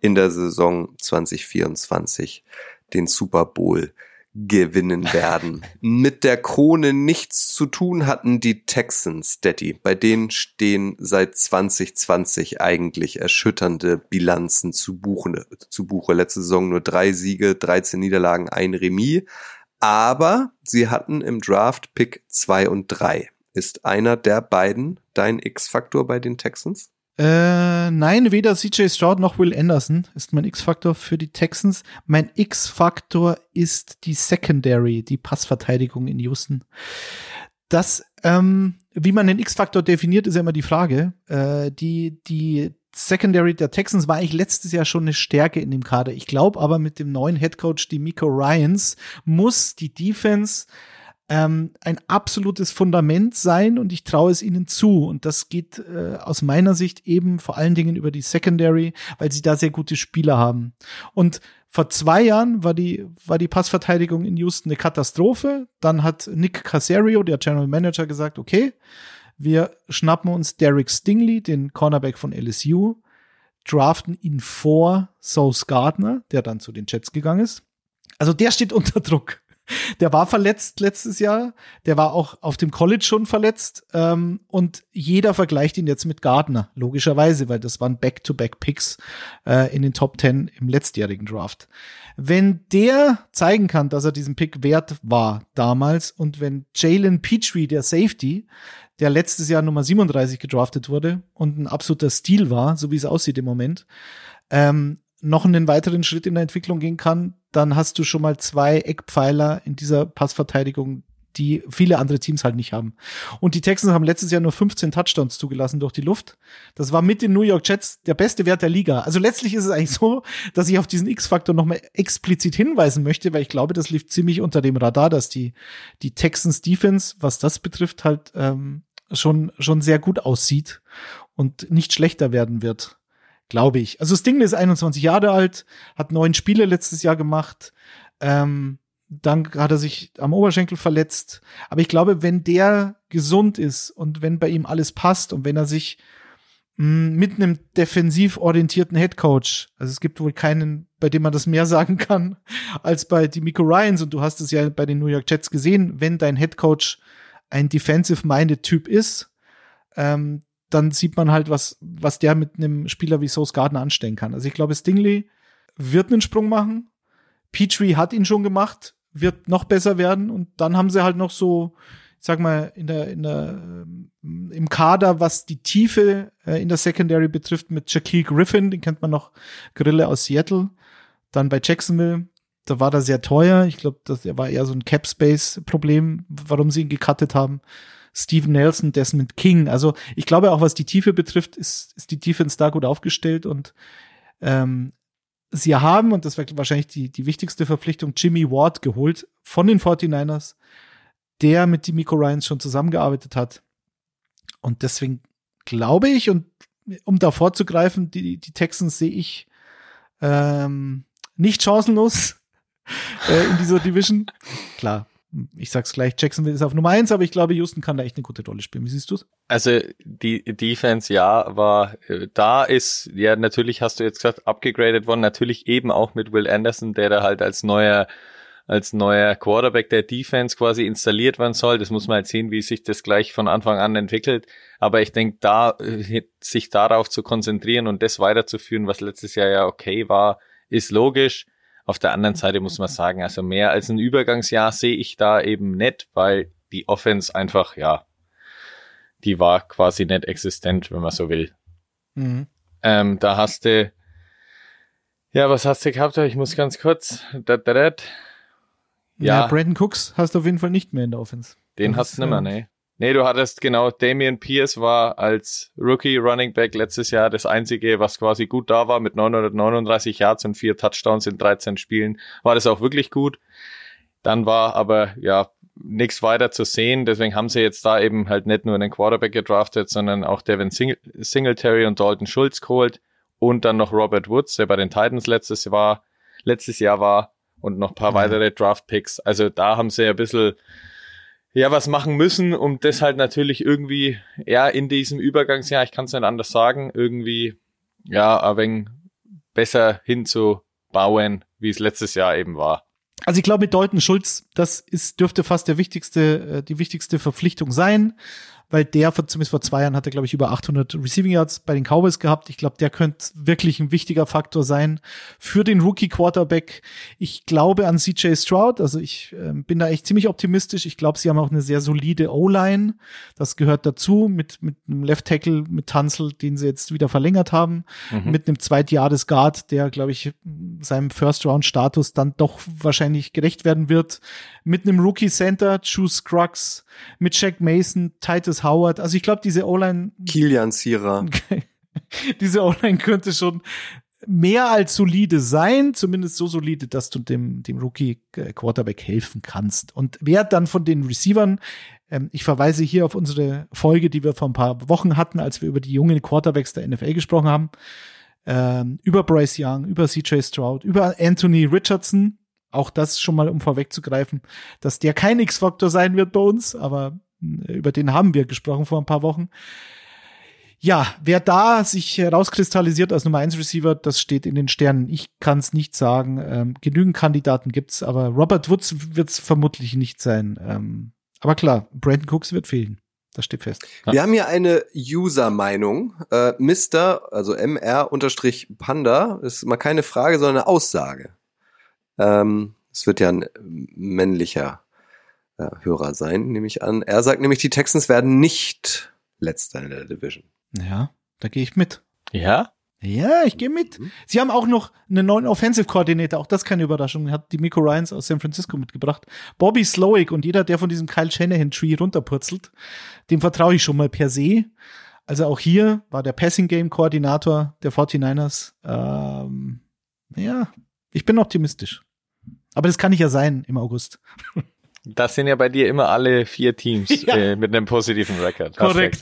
in der Saison 2024 den Super Bowl gewinnen werden. Mit der Krone nichts zu tun hatten die Texans, Daddy. Bei denen stehen seit 2020 eigentlich erschütternde Bilanzen zu, buchen, zu Buche. Letzte Saison nur drei Siege, 13 Niederlagen, ein Remis. Aber sie hatten im Draft Pick zwei und drei. Ist einer der beiden dein X-Faktor bei den Texans? Äh, nein, weder CJ Stroud noch Will Anderson ist mein X-Faktor für die Texans. Mein X-Faktor ist die Secondary, die Passverteidigung in Houston. Das, ähm, wie man den X-Faktor definiert, ist ja immer die Frage. Äh, die, die Secondary der Texans war eigentlich letztes Jahr schon eine Stärke in dem Kader. Ich glaube aber mit dem neuen Headcoach, die Miko Ryans, muss die Defense ähm, ein absolutes Fundament sein und ich traue es ihnen zu. Und das geht äh, aus meiner Sicht eben vor allen Dingen über die Secondary, weil sie da sehr gute Spieler haben. Und vor zwei Jahren war die, war die Passverteidigung in Houston eine Katastrophe. Dann hat Nick Casario, der General Manager, gesagt, okay, wir schnappen uns Derek Stingley, den Cornerback von LSU, draften ihn vor Sauce Gardner, der dann zu den Jets gegangen ist. Also der steht unter Druck. Der war verletzt letztes Jahr. Der war auch auf dem College schon verletzt. Ähm, und jeder vergleicht ihn jetzt mit Gardner, logischerweise, weil das waren Back-to-Back-Picks äh, in den Top Ten im letztjährigen Draft. Wenn der zeigen kann, dass er diesen Pick wert war damals und wenn Jalen Petrie, der Safety, der letztes Jahr Nummer 37 gedraftet wurde und ein absoluter Stil war, so wie es aussieht im Moment, ähm, noch einen weiteren Schritt in der Entwicklung gehen kann, dann hast du schon mal zwei Eckpfeiler in dieser Passverteidigung, die viele andere Teams halt nicht haben. Und die Texans haben letztes Jahr nur 15 Touchdowns zugelassen durch die Luft. Das war mit den New York Jets der beste Wert der Liga. Also letztlich ist es eigentlich so, dass ich auf diesen X-Faktor nochmal explizit hinweisen möchte, weil ich glaube, das lief ziemlich unter dem Radar, dass die, die Texans Defense, was das betrifft, halt ähm, schon, schon sehr gut aussieht und nicht schlechter werden wird glaube ich. Also Sting ist 21 Jahre alt, hat neun Spiele letztes Jahr gemacht. Ähm, dann hat er sich am Oberschenkel verletzt. Aber ich glaube, wenn der gesund ist und wenn bei ihm alles passt und wenn er sich mh, mm, mit einem defensiv orientierten Headcoach, also es gibt wohl keinen, bei dem man das mehr sagen kann, als bei Demico Ryans und du hast es ja bei den New York Jets gesehen, wenn dein Headcoach ein defensive-minded Typ ist, ähm, dann sieht man halt, was, was der mit einem Spieler wie Sauce Gardner anstellen kann. Also ich glaube, Stingley wird einen Sprung machen. Petrie hat ihn schon gemacht, wird noch besser werden und dann haben sie halt noch so, ich sag mal, in der, in der ähm, im Kader, was die Tiefe äh, in der Secondary betrifft, mit Shaquille Griffin, den kennt man noch, Grille aus Seattle. Dann bei Jacksonville, da war er sehr teuer. Ich glaube, das war eher so ein Cap-Space-Problem, warum sie ihn gecuttet haben. Steven Nelson, Desmond King. Also ich glaube auch, was die Tiefe betrifft, ist, ist die Defense da gut aufgestellt und ähm, sie haben, und das war wahrscheinlich die, die wichtigste Verpflichtung, Jimmy Ward geholt von den 49ers, der mit Miko Ryans schon zusammengearbeitet hat. Und deswegen glaube ich, und um da vorzugreifen, die, die Texans sehe ich ähm, nicht chancenlos äh, in dieser Division. Klar, ich sag's gleich, Jacksonville ist auf Nummer eins, aber ich glaube, Houston kann da echt eine gute Rolle spielen. Wie siehst du's? Also die Defense, ja, war äh, da ist, ja, natürlich hast du jetzt gesagt, abgegradet worden, natürlich eben auch mit Will Anderson, der da halt als neuer als neuer Quarterback der Defense quasi installiert werden soll. Das muss man halt sehen, wie sich das gleich von Anfang an entwickelt. Aber ich denke, da äh, sich darauf zu konzentrieren und das weiterzuführen, was letztes Jahr ja okay war, ist logisch. Auf der anderen Seite muss man sagen, also mehr als ein Übergangsjahr sehe ich da eben nicht, weil die Offense einfach, ja, die war quasi nicht existent, wenn man so will. Mhm. Ähm, da hast du, ja, was hast du gehabt? Ich muss ganz kurz, da, da, da. Ja, ja Brandon Cooks hast du auf jeden Fall nicht mehr in der Offense. Den das hast du nimmer, ne. Nee, du hattest genau, Damian Pierce war als Rookie Running Back letztes Jahr das einzige, was quasi gut da war, mit 939 Yards und vier Touchdowns in 13 Spielen, war das auch wirklich gut. Dann war aber, ja, nichts weiter zu sehen, deswegen haben sie jetzt da eben halt nicht nur einen Quarterback gedraftet, sondern auch Devin Sing Singletary und Dalton Schulz geholt und dann noch Robert Woods, der bei den Titans letztes Jahr war, letztes Jahr war und noch paar mhm. weitere Draft Picks. Also da haben sie ein bisschen ja was machen müssen, um das halt natürlich irgendwie, ja, in diesem Übergangsjahr, ich kann es nicht anders sagen, irgendwie, ja, ein wenig besser hinzubauen, wie es letztes Jahr eben war. Also ich glaube, mit Deuten Schulz, das ist, dürfte fast der wichtigste, äh, die wichtigste Verpflichtung sein weil der zumindest vor zwei Jahren hat er, glaube ich, über 800 Receiving Yards bei den Cowboys gehabt. Ich glaube, der könnte wirklich ein wichtiger Faktor sein für den Rookie Quarterback. Ich glaube an CJ Stroud, also ich äh, bin da echt ziemlich optimistisch. Ich glaube, sie haben auch eine sehr solide O-Line. Das gehört dazu mit, mit einem Left Tackle, mit Tanzel, den sie jetzt wieder verlängert haben, mhm. mit einem Zweitjahres Guard, der, glaube ich, seinem First Round Status dann doch wahrscheinlich gerecht werden wird, mit einem Rookie Center, Juice Scruggs, mit Jack Mason, Titus Howard. Also ich glaube, diese O-Line. Kilian Sierra. diese O-Line könnte schon mehr als solide sein, zumindest so solide, dass du dem, dem Rookie Quarterback helfen kannst. Und wer dann von den Receivern, ähm, ich verweise hier auf unsere Folge, die wir vor ein paar Wochen hatten, als wir über die jungen Quarterbacks der NFL gesprochen haben, ähm, über Bryce Young, über CJ Stroud, über Anthony Richardson, auch das schon mal, um vorwegzugreifen, dass der kein X-Faktor sein wird bei uns, aber äh, über den haben wir gesprochen vor ein paar Wochen. Ja, wer da sich herauskristallisiert als Nummer 1 Receiver, das steht in den Sternen. Ich kann es nicht sagen. Ähm, genügend Kandidaten gibt's, aber Robert Woods wird es vermutlich nicht sein. Ähm, aber klar, Brandon Cooks wird fehlen. Das steht fest. Wir haben hier eine User-Meinung. Äh, Mr., also MR-Panda, ist mal keine Frage, sondern eine Aussage. Ähm, es wird ja ein männlicher äh, Hörer sein, nehme ich an. Er sagt nämlich, die Texans werden nicht letzter in der Division. Ja, da gehe ich mit. Ja? Ja, ich gehe mit. Mhm. Sie haben auch noch einen neuen Offensive Coordinator, auch das keine Überraschung, hat die Miko Ryans aus San Francisco mitgebracht. Bobby Slowick und jeder, der von diesem Kyle Shanahan Tree runterpurzelt, dem vertraue ich schon mal per se. Also auch hier war der Passing Game Koordinator der 49ers. Ähm, ja, ich bin optimistisch. Aber das kann ich ja sein im August. Das sind ja bei dir immer alle vier Teams ja. äh, mit einem positiven Rekord. Korrekt.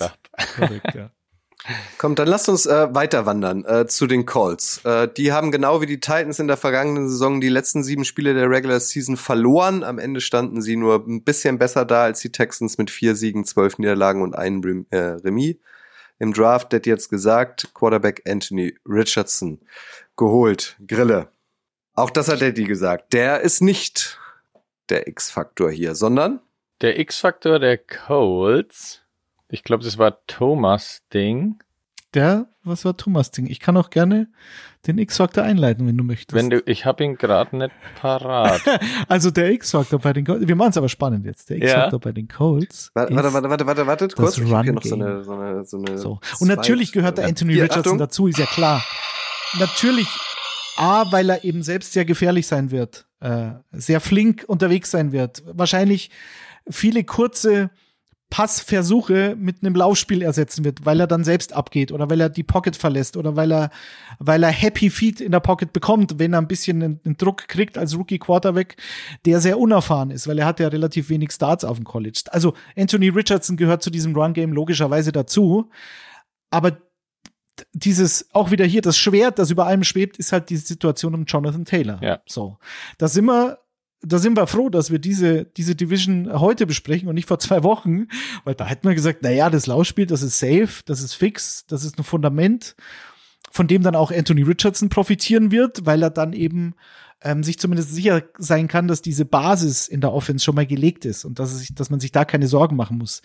Korrekt, ja. Kommt, dann lasst uns äh, weiter wandern äh, zu den Colts. Äh, die haben genau wie die Titans in der vergangenen Saison die letzten sieben Spiele der Regular Season verloren. Am Ende standen sie nur ein bisschen besser da als die Texans mit vier Siegen, zwölf Niederlagen und einem äh, Remis. Im Draft wird jetzt gesagt, Quarterback Anthony Richardson geholt. Grille. Auch das hat Eddie gesagt. Der ist nicht der X-Faktor hier, sondern der X-Faktor der Colts. Ich glaube, das war Thomas Ding. Der, was war Thomas Ding? Ich kann auch gerne den X-Factor einleiten, wenn du möchtest. Wenn du, ich habe ihn gerade nicht parat. also der X-Factor bei den Colts, wir machen es aber spannend jetzt. Der X-Factor ja. bei den Colts. Warte, warte, warte, warte, warte, warte, kurz. Ich hier noch so eine, so eine, so eine so. Und natürlich gehört der Anthony Richardson Achtung. dazu, ist ja klar. Natürlich, A, weil er eben selbst sehr gefährlich sein wird, äh, sehr flink unterwegs sein wird. Wahrscheinlich viele kurze Passversuche mit einem Laufspiel ersetzen wird, weil er dann selbst abgeht oder weil er die Pocket verlässt oder weil er, weil er Happy Feet in der Pocket bekommt, wenn er ein bisschen einen, einen Druck kriegt als Rookie Quarterback, der sehr unerfahren ist, weil er hat ja relativ wenig Starts auf dem College. Also Anthony Richardson gehört zu diesem Run Game logischerweise dazu, aber dieses, auch wieder hier, das Schwert, das über allem schwebt, ist halt die Situation um Jonathan Taylor. Ja. So. Da sind wir da sind wir froh, dass wir diese, diese Division heute besprechen und nicht vor zwei Wochen, weil da hätten wir gesagt, na ja, das Laufspiel, das ist safe, das ist fix, das ist ein Fundament, von dem dann auch Anthony Richardson profitieren wird, weil er dann eben ähm, sich zumindest sicher sein kann, dass diese Basis in der Offense schon mal gelegt ist und dass, es dass man sich da keine Sorgen machen muss.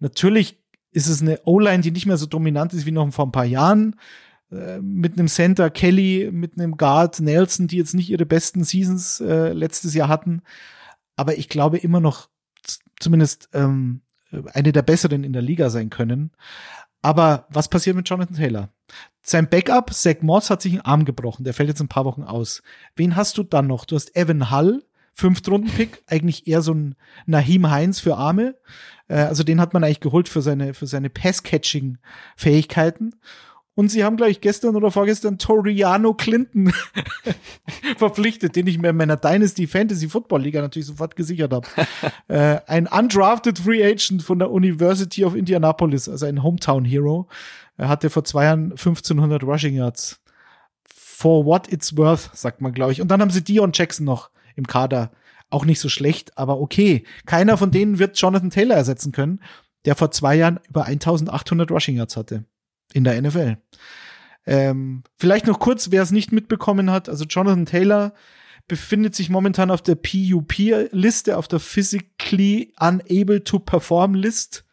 Natürlich ist es eine O-Line, die nicht mehr so dominant ist wie noch vor ein paar Jahren. Äh, mit einem Center Kelly, mit einem Guard Nelson, die jetzt nicht ihre besten Seasons äh, letztes Jahr hatten. Aber ich glaube immer noch zumindest ähm, eine der besseren in der Liga sein können. Aber was passiert mit Jonathan Taylor? Sein Backup, Zach Moss, hat sich einen Arm gebrochen. Der fällt jetzt ein paar Wochen aus. Wen hast du dann noch? Du hast Evan Hull, Fünftrunden-Pick, eigentlich eher so ein Nahim Heinz für Arme. Äh, also den hat man eigentlich geholt für seine, für seine Pass-Catching-Fähigkeiten. Und sie haben gleich gestern oder vorgestern Toriano Clinton verpflichtet, den ich mir in meiner Dynasty Fantasy Football Liga natürlich sofort gesichert habe. äh, ein undrafted Free Agent von der University of Indianapolis, also ein Hometown Hero. Er hatte vor zwei Jahren 1500 Rushing Yards. For what it's worth, sagt man, glaube ich. Und dann haben sie Dion Jackson noch im Kader. Auch nicht so schlecht, aber okay. Keiner von denen wird Jonathan Taylor ersetzen können, der vor zwei Jahren über 1800 Rushing Yards hatte in der NFL. Ähm, vielleicht noch kurz, wer es nicht mitbekommen hat. Also Jonathan Taylor befindet sich momentan auf der PUP-Liste, auf der Physically Unable to Perform List,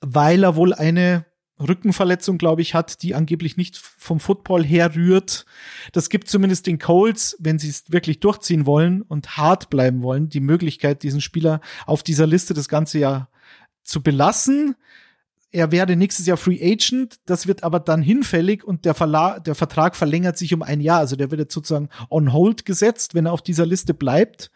weil er wohl eine Rückenverletzung, glaube ich, hat, die angeblich nicht vom Football herrührt. Das gibt zumindest den Colts, wenn sie es wirklich durchziehen wollen und hart bleiben wollen, die Möglichkeit, diesen Spieler auf dieser Liste das ganze Jahr zu belassen er werde nächstes Jahr Free Agent, das wird aber dann hinfällig und der, Verla der Vertrag verlängert sich um ein Jahr. Also der wird jetzt sozusagen on hold gesetzt, wenn er auf dieser Liste bleibt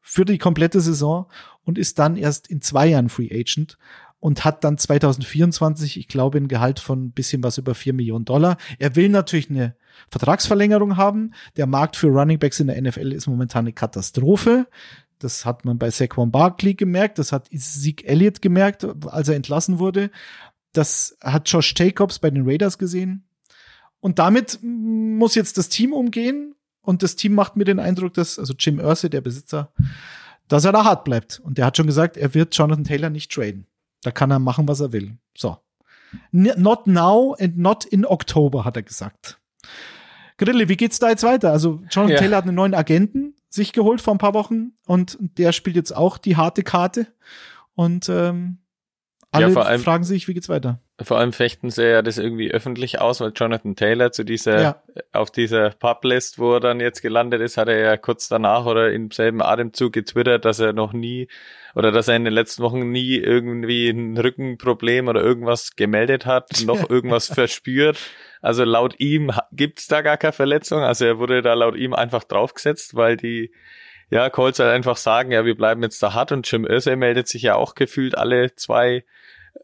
für die komplette Saison und ist dann erst in zwei Jahren Free Agent und hat dann 2024, ich glaube, ein Gehalt von ein bisschen was über vier Millionen Dollar. Er will natürlich eine Vertragsverlängerung haben. Der Markt für Running Backs in der NFL ist momentan eine Katastrophe. Das hat man bei Saquon Barkley gemerkt, das hat Zeke Elliott gemerkt, als er entlassen wurde. Das hat Josh Jacobs bei den Raiders gesehen. Und damit muss jetzt das Team umgehen. Und das Team macht mir den Eindruck, dass, also Jim Irsay, der Besitzer, dass er da hart bleibt. Und der hat schon gesagt, er wird Jonathan Taylor nicht traden. Da kann er machen, was er will. So. Not now and not in October, hat er gesagt. Grille, wie geht's da jetzt weiter? Also Jonathan ja. Taylor hat einen neuen Agenten sich geholt vor ein paar Wochen und der spielt jetzt auch die harte Karte. Und ähm, alle ja, allem, fragen sich, wie geht's weiter? Vor allem fechten sie ja das irgendwie öffentlich aus, weil Jonathan Taylor zu dieser, ja. auf dieser Publist, wo er dann jetzt gelandet ist, hat er ja kurz danach oder im selben Atemzug getwittert, dass er noch nie oder dass er in den letzten Wochen nie irgendwie ein Rückenproblem oder irgendwas gemeldet hat, noch irgendwas verspürt. Also laut ihm gibt's da gar keine Verletzung. Also er wurde da laut ihm einfach draufgesetzt, weil die ja, Colts halt einfach sagen, ja, wir bleiben jetzt da hart und Jim Irsay meldet sich ja auch gefühlt alle zwei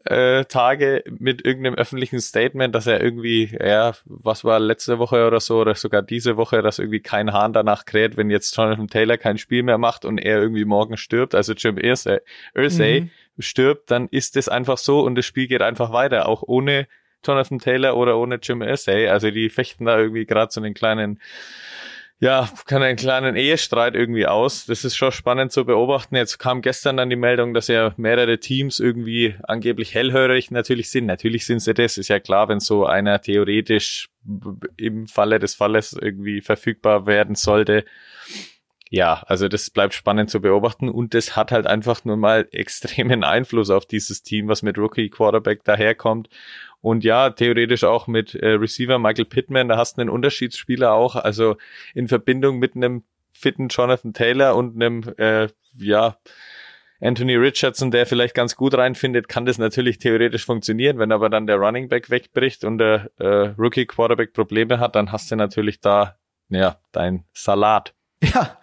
äh, Tage mit irgendeinem öffentlichen Statement, dass er irgendwie, ja, was war letzte Woche oder so, oder sogar diese Woche, dass irgendwie kein Hahn danach kräht, wenn jetzt Jonathan Taylor kein Spiel mehr macht und er irgendwie morgen stirbt, also Jim Irsay, Irsay mhm. stirbt, dann ist es einfach so und das Spiel geht einfach weiter, auch ohne Jonathan Taylor oder ohne Jim Irsay. Also die fechten da irgendwie gerade so einen kleinen ja, kann einen kleinen Ehestreit irgendwie aus. Das ist schon spannend zu beobachten. Jetzt kam gestern dann die Meldung, dass ja mehrere Teams irgendwie angeblich hellhörig natürlich sind. Natürlich sind sie das, ist ja klar, wenn so einer theoretisch im Falle des Falles irgendwie verfügbar werden sollte. Ja, also das bleibt spannend zu beobachten und das hat halt einfach nur mal extremen Einfluss auf dieses Team, was mit Rookie Quarterback daherkommt Und ja, theoretisch auch mit äh, Receiver Michael Pittman, da hast du einen Unterschiedsspieler auch, also in Verbindung mit einem fitten Jonathan Taylor und einem, äh, ja, Anthony Richardson, der vielleicht ganz gut reinfindet, kann das natürlich theoretisch funktionieren. Wenn aber dann der Running Back wegbricht und der äh, Rookie Quarterback Probleme hat, dann hast du natürlich da ja dein Salat. Ja,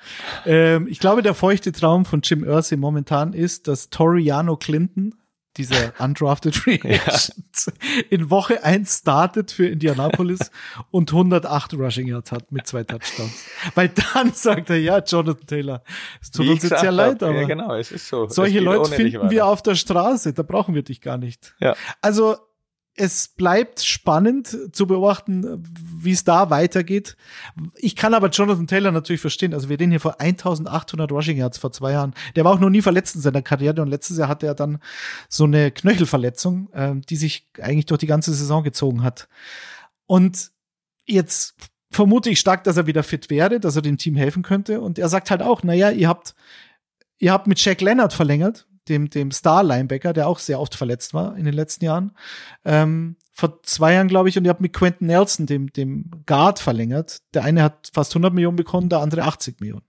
ähm, ich glaube, der feuchte Traum von Jim Irsay momentan ist, dass Toriano Clinton dieser undrafted Free Agent, ja. in Woche eins startet für Indianapolis und 108 Rushing Yards hat mit zwei Touchdowns. Weil dann sagt er, ja, Jonathan Taylor, es tut Wie uns jetzt sehr leid, aber ja, genau, es ist so. solche Leute finden wir auf der Straße, da brauchen wir dich gar nicht. Ja. Also es bleibt spannend zu beobachten, wie es da weitergeht. Ich kann aber Jonathan Taylor natürlich verstehen. Also wir reden hier vor 1800 Rushing Yards vor zwei Jahren. Der war auch noch nie verletzt in seiner Karriere und letztes Jahr hatte er dann so eine Knöchelverletzung, äh, die sich eigentlich durch die ganze Saison gezogen hat. Und jetzt vermute ich stark, dass er wieder fit wäre, dass er dem Team helfen könnte. Und er sagt halt auch, naja, ihr habt, ihr habt mit Jack Leonard verlängert dem, dem Star-Linebacker, der auch sehr oft verletzt war in den letzten Jahren. Ähm, vor zwei Jahren, glaube ich, und ihr habt mit Quentin Nelson, dem, dem Guard, verlängert. Der eine hat fast 100 Millionen bekommen, der andere 80 Millionen.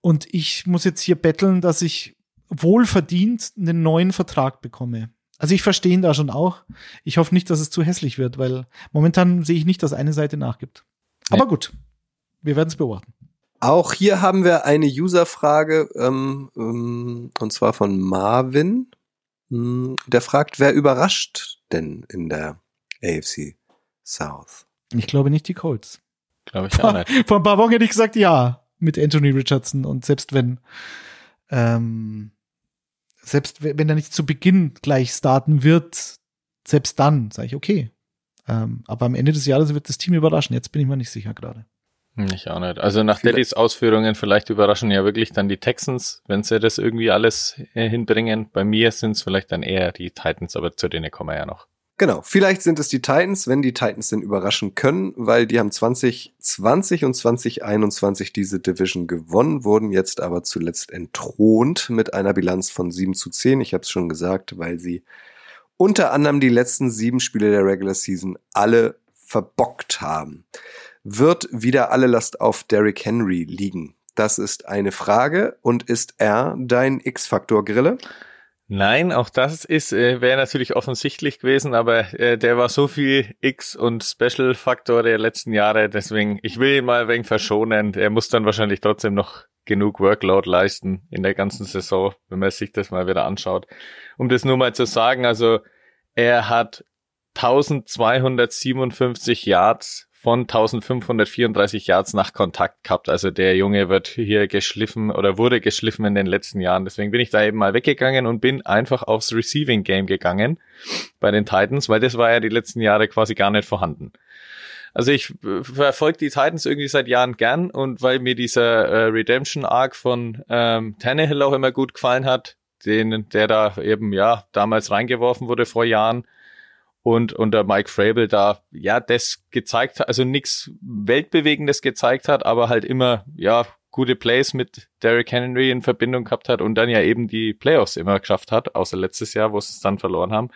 Und ich muss jetzt hier betteln, dass ich wohlverdient einen neuen Vertrag bekomme. Also ich verstehe ihn da schon auch. Ich hoffe nicht, dass es zu hässlich wird, weil momentan sehe ich nicht, dass eine Seite nachgibt. Aber gut, wir werden es beobachten. Auch hier haben wir eine Userfrage, ähm, ähm, und zwar von Marvin. Hm, der fragt, wer überrascht denn in der AFC South? Ich glaube nicht die Colts. Glaube ich auch nicht. Vor ein paar Wochen hätte ich gesagt, ja, mit Anthony Richardson. Und selbst wenn, ähm, selbst wenn er nicht zu Beginn gleich starten wird, selbst dann sage ich, okay. Ähm, aber am Ende des Jahres wird das Team überraschen. Jetzt bin ich mir nicht sicher gerade. Ich auch nicht. Also nach Daddys Ausführungen vielleicht überraschen ja wirklich dann die Texans, wenn sie das irgendwie alles äh, hinbringen. Bei mir sind es vielleicht dann eher die Titans, aber zu denen kommen wir ja noch. Genau, vielleicht sind es die Titans, wenn die Titans denn überraschen können, weil die haben 2020 und 2021 diese Division gewonnen, wurden jetzt aber zuletzt entthront mit einer Bilanz von 7 zu 10. Ich habe es schon gesagt, weil sie unter anderem die letzten sieben Spiele der Regular Season alle verbockt haben. Wird wieder alle Last auf Derrick Henry liegen? Das ist eine Frage. Und ist er dein X-Faktor, Grille? Nein, auch das ist äh, wäre natürlich offensichtlich gewesen, aber äh, der war so viel X und Special Faktor der letzten Jahre, deswegen ich will ihn mal wenig verschonen. Er muss dann wahrscheinlich trotzdem noch genug Workload leisten in der ganzen Saison, wenn man sich das mal wieder anschaut. Um das nur mal zu sagen, also er hat 1257 Yards von 1534 Yards nach Kontakt gehabt. Also der Junge wird hier geschliffen oder wurde geschliffen in den letzten Jahren. Deswegen bin ich da eben mal weggegangen und bin einfach aufs Receiving Game gegangen bei den Titans, weil das war ja die letzten Jahre quasi gar nicht vorhanden. Also ich äh, verfolge die Titans irgendwie seit Jahren gern und weil mir dieser äh, Redemption Arc von ähm, Tannehill auch immer gut gefallen hat, den, der da eben ja damals reingeworfen wurde vor Jahren, und, der Mike Frabel da, ja, das gezeigt hat, also nichts Weltbewegendes gezeigt hat, aber halt immer, ja, gute Plays mit Derrick Henry in Verbindung gehabt hat und dann ja eben die Playoffs immer geschafft hat, außer letztes Jahr, wo sie es dann verloren haben.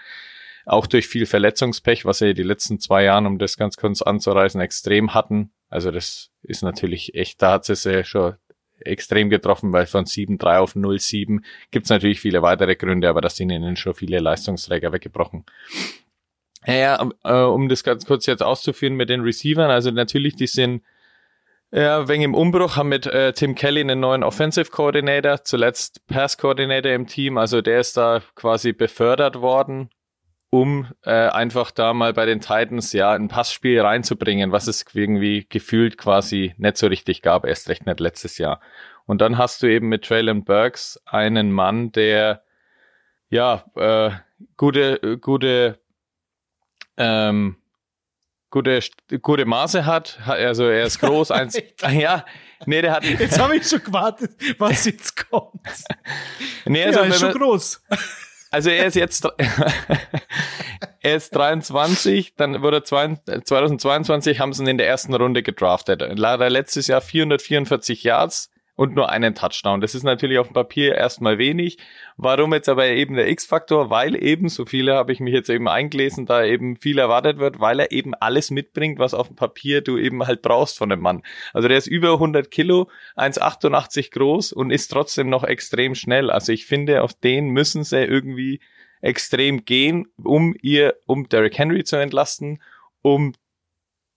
Auch durch viel Verletzungspech, was sie die letzten zwei Jahren, um das ganz kurz anzureißen, extrem hatten. Also das ist natürlich echt, da hat sie es ja schon extrem getroffen, weil von 7-3 auf 0-7 gibt es natürlich viele weitere Gründe, aber das sind ihnen schon viele Leistungsträger weggebrochen. Ja, äh, um das ganz kurz jetzt auszuführen mit den Receivern, also natürlich, die sind ja, wegen im Umbruch, haben mit äh, Tim Kelly einen neuen Offensive Coordinator, zuletzt Pass Coordinator im Team, also der ist da quasi befördert worden, um äh, einfach da mal bei den Titans ja ein Passspiel reinzubringen, was es irgendwie gefühlt quasi nicht so richtig gab, erst recht nicht letztes Jahr. Und dann hast du eben mit Traylon Burks einen Mann, der ja äh, gute, gute ähm, gute, gute Maße hat. Also er ist groß, eins. ja, nee, der hat. Jetzt habe ich schon gewartet, was jetzt kommt. nee, also, ja, ist schon groß. Also er ist jetzt, er ist 23, dann wurde 2022, haben sie ihn in der ersten Runde gedraftet. Leider letztes Jahr 444 Yards und nur einen Touchdown. Das ist natürlich auf dem Papier erstmal wenig. Warum jetzt aber eben der X-Faktor? Weil eben, so viele habe ich mich jetzt eben eingelesen, da eben viel erwartet wird, weil er eben alles mitbringt, was auf dem Papier du eben halt brauchst von dem Mann. Also der ist über 100 Kilo, 1,88 groß und ist trotzdem noch extrem schnell. Also ich finde, auf den müssen sie irgendwie extrem gehen, um ihr, um Derrick Henry zu entlasten, um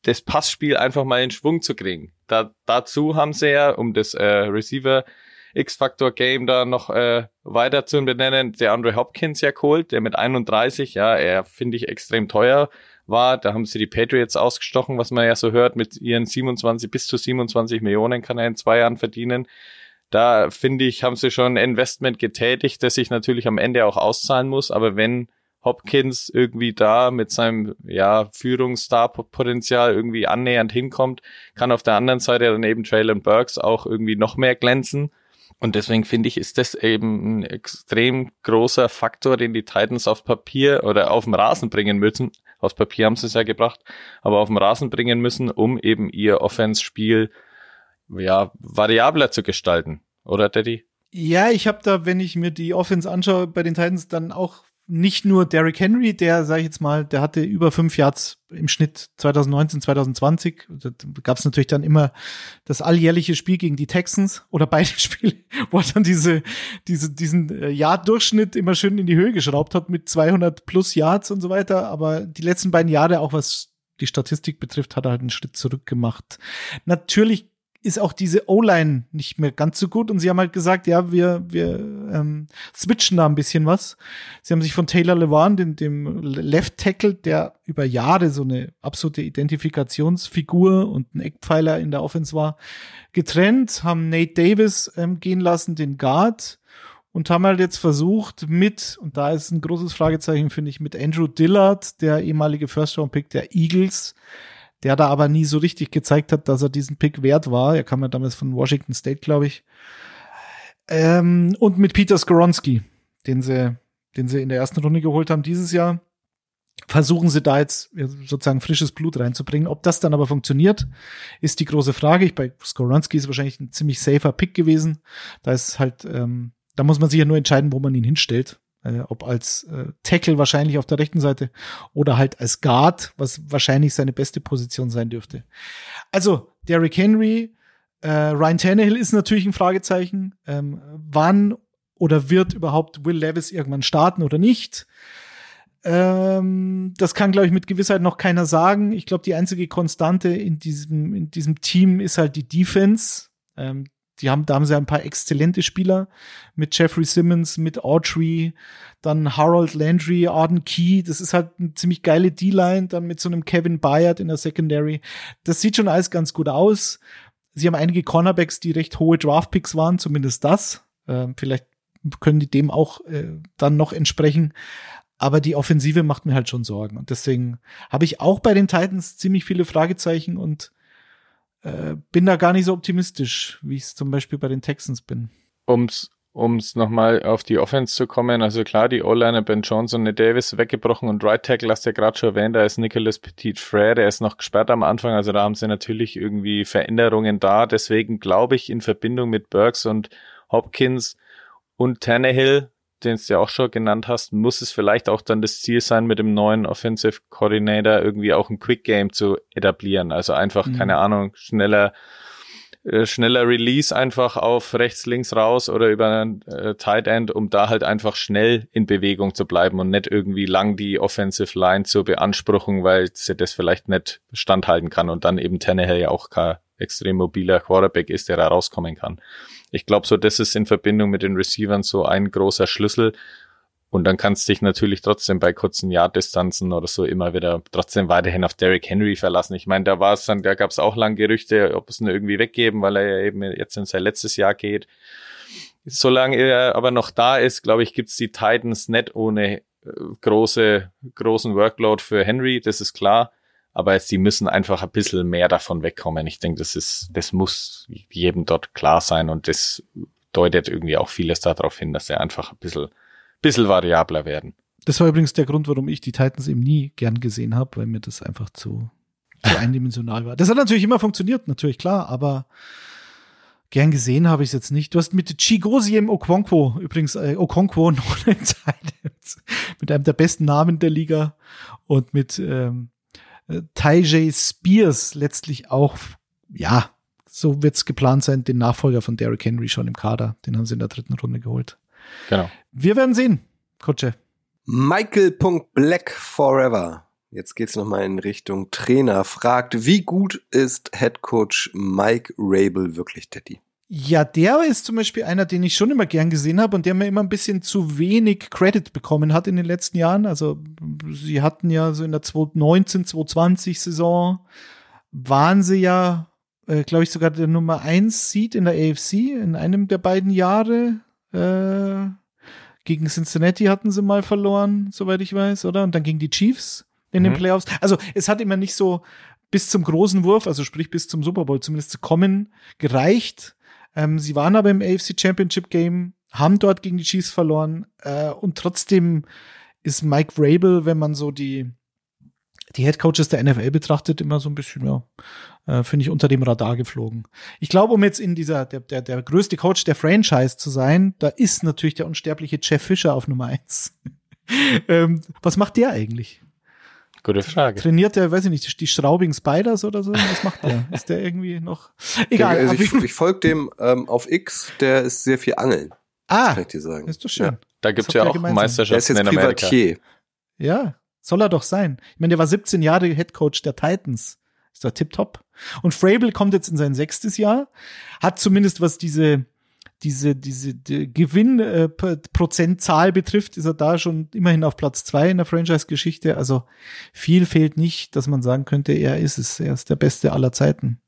das Passspiel einfach mal in Schwung zu kriegen. Da, dazu haben sie ja, um das äh, Receiver X-Factor Game da noch äh, weiter zu benennen, der Andre Hopkins ja geholt, der mit 31, ja, er finde ich extrem teuer war. Da haben sie die Patriots ausgestochen, was man ja so hört, mit ihren 27 bis zu 27 Millionen kann er in zwei Jahren verdienen. Da finde ich, haben sie schon ein Investment getätigt, das sich natürlich am Ende auch auszahlen muss. Aber wenn Hopkins irgendwie da mit seinem ja Führungsstar-Potenzial irgendwie annähernd hinkommt, kann auf der anderen Seite dann eben Traylon Burks auch irgendwie noch mehr glänzen. Und deswegen finde ich, ist das eben ein extrem großer Faktor, den die Titans auf Papier oder auf dem Rasen bringen müssen. Aus Papier haben sie es ja gebracht, aber auf dem Rasen bringen müssen, um eben ihr Offense-Spiel ja variabler zu gestalten. Oder, Daddy? Ja, ich habe da, wenn ich mir die Offense anschaue bei den Titans, dann auch nicht nur Derrick Henry, der, sage ich jetzt mal, der hatte über fünf Yards im Schnitt 2019, 2020. Da gab es natürlich dann immer das alljährliche Spiel gegen die Texans oder beide Spiele, wo er dann diese, diese, diesen äh, Yard-Durchschnitt immer schön in die Höhe geschraubt hat mit 200 plus Yards und so weiter. Aber die letzten beiden Jahre, auch was die Statistik betrifft, hat er halt einen Schritt zurück gemacht. Natürlich ist auch diese O-Line nicht mehr ganz so gut. Und sie haben halt gesagt, ja, wir, wir ähm, switchen da ein bisschen was. Sie haben sich von Taylor Lewan, dem, dem Left Tackle, der über Jahre so eine absolute Identifikationsfigur und ein Eckpfeiler in der Offense war, getrennt, haben Nate Davis ähm, gehen lassen, den Guard, und haben halt jetzt versucht mit, und da ist ein großes Fragezeichen, finde ich, mit Andrew Dillard, der ehemalige First-Round-Pick der Eagles, der da aber nie so richtig gezeigt hat, dass er diesen Pick wert war. Er kam ja damals von Washington State, glaube ich. Ähm, und mit Peter Skoronski, den sie, den sie in der ersten Runde geholt haben dieses Jahr. Versuchen sie da jetzt sozusagen frisches Blut reinzubringen. Ob das dann aber funktioniert, ist die große Frage. Ich, bei Skoronski ist wahrscheinlich ein ziemlich safer Pick gewesen. Da ist halt, ähm, da muss man sich ja nur entscheiden, wo man ihn hinstellt äh, ob als äh, Tackle wahrscheinlich auf der rechten Seite oder halt als Guard, was wahrscheinlich seine beste Position sein dürfte. Also Derrick Henry, äh, Ryan Tannehill ist natürlich ein Fragezeichen. Ähm, wann oder wird überhaupt Will Levis irgendwann starten oder nicht? Ähm, das kann, glaube ich, mit Gewissheit noch keiner sagen. Ich glaube, die einzige Konstante in diesem, in diesem Team ist halt die Defense. Ähm, die haben, da haben sie ein paar exzellente Spieler mit Jeffrey Simmons, mit Autry, dann Harold Landry, Arden Key. Das ist halt eine ziemlich geile D-Line, dann mit so einem Kevin Bayard in der Secondary. Das sieht schon alles ganz gut aus. Sie haben einige Cornerbacks, die recht hohe Draftpicks waren, zumindest das. Ähm, vielleicht können die dem auch äh, dann noch entsprechen. Aber die Offensive macht mir halt schon Sorgen. Und deswegen habe ich auch bei den Titans ziemlich viele Fragezeichen und äh, bin da gar nicht so optimistisch, wie ich es zum Beispiel bei den Texans bin. Ums ums nochmal auf die Offense zu kommen, also klar, die O-Liner Ben Johnson, und Davis weggebrochen und Right Tackle hast du ja gerade schon erwähnt, da ist Nicholas Petit Frere, der ist noch gesperrt am Anfang, also da haben sie natürlich irgendwie Veränderungen da, deswegen glaube ich in Verbindung mit Burks und Hopkins und Tannehill den du ja auch schon genannt hast, muss es vielleicht auch dann das Ziel sein, mit dem neuen Offensive Coordinator irgendwie auch ein Quick Game zu etablieren. Also einfach, mhm. keine Ahnung, schneller, äh, schneller Release einfach auf rechts, links raus oder über einen äh, Tight End, um da halt einfach schnell in Bewegung zu bleiben und nicht irgendwie lang die Offensive Line zu beanspruchen, weil sie das vielleicht nicht standhalten kann und dann eben Tannehill ja auch kein extrem mobiler Quarterback ist, der da rauskommen kann. Ich glaube, so das ist in Verbindung mit den Receivern so ein großer Schlüssel. Und dann kannst du dich natürlich trotzdem bei kurzen Yarddistanzen oder so immer wieder trotzdem weiterhin auf Derrick Henry verlassen. Ich meine, da war es dann, da gab es auch lang Gerüchte, ob es ihn irgendwie weggeben, weil er ja eben jetzt in sein letztes Jahr geht. Solange er aber noch da ist, glaube ich, gibt's die Titans nicht ohne äh, große, großen Workload für Henry, das ist klar aber sie müssen einfach ein bisschen mehr davon wegkommen. Ich denke, das ist, das muss jedem dort klar sein und das deutet irgendwie auch vieles darauf hin, dass sie einfach ein bisschen, bisschen variabler werden. Das war übrigens der Grund, warum ich die Titans eben nie gern gesehen habe, weil mir das einfach zu, zu eindimensional war. Das hat natürlich immer funktioniert, natürlich klar, aber gern gesehen habe ich es jetzt nicht. Du hast mit Chigosiem Okonkwo, übrigens äh, Okonkwo noch eine Zeit, mit einem der besten Namen der Liga und mit ähm, äh, Tajay Spears letztlich auch, ja, so wird's geplant sein, den Nachfolger von Derrick Henry schon im Kader. Den haben sie in der dritten Runde geholt. Genau. Wir werden sehen, Kutsche. Michael.Black Forever. Jetzt geht's nochmal in Richtung Trainer. Fragt, wie gut ist Head Coach Mike Rabel wirklich, Teddy? Ja, der ist zum Beispiel einer, den ich schon immer gern gesehen habe und der mir immer ein bisschen zu wenig Credit bekommen hat in den letzten Jahren. Also sie hatten ja so in der 2019, 2020 Saison waren sie ja, äh, glaube ich, sogar der Nummer 1 Seed in der AFC in einem der beiden Jahre. Äh, gegen Cincinnati hatten sie mal verloren, soweit ich weiß, oder? Und dann gegen die Chiefs in mhm. den Playoffs. Also es hat immer nicht so bis zum großen Wurf, also sprich bis zum Super Bowl zumindest zu kommen, gereicht. Ähm, sie waren aber im AFC Championship Game, haben dort gegen die Chiefs verloren äh, und trotzdem ist Mike Vrabel, wenn man so die die Head Coaches der NFL betrachtet, immer so ein bisschen, ja, äh, finde ich, unter dem Radar geflogen. Ich glaube, um jetzt in dieser, der, der, der größte Coach der Franchise zu sein, da ist natürlich der unsterbliche Jeff Fischer auf Nummer eins. ähm, was macht der eigentlich? Gute Frage. Trainiert der, weiß ich nicht, die Straubing Spiders oder so? Was macht der? ist der irgendwie noch? Egal. Also ich, ich folge dem ähm, auf X, der ist sehr viel Angeln. Ah, kann ich dir sagen. Ist doch schön. Ja, da gibt's ja auch Meisterschaften ist jetzt in Amerika. Privatier. Ja, soll er doch sein. Ich meine, der war 17 Jahre Head Coach der Titans. Ist doch tipptopp. Und Frabel kommt jetzt in sein sechstes Jahr, hat zumindest was diese diese diese die Gewinnprozentzahl äh, betrifft, ist er da schon immerhin auf Platz zwei in der Franchise-Geschichte. Also viel fehlt nicht, dass man sagen könnte, er ist es. Er ist der Beste aller Zeiten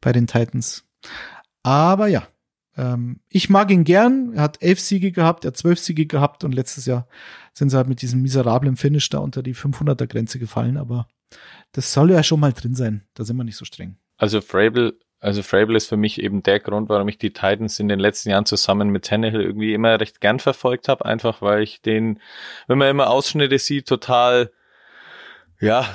bei den Titans. Aber ja, ähm, ich mag ihn gern. Er hat elf Siege gehabt, er hat zwölf Siege gehabt und letztes Jahr sind sie halt mit diesem miserablen Finish da unter die 500er Grenze gefallen. Aber das soll ja schon mal drin sein. Da sind wir nicht so streng. Also Frable, also Frable ist für mich eben der Grund, warum ich die Titans in den letzten Jahren zusammen mit Tannehill irgendwie immer recht gern verfolgt habe. Einfach weil ich den, wenn man immer Ausschnitte sieht, total ja,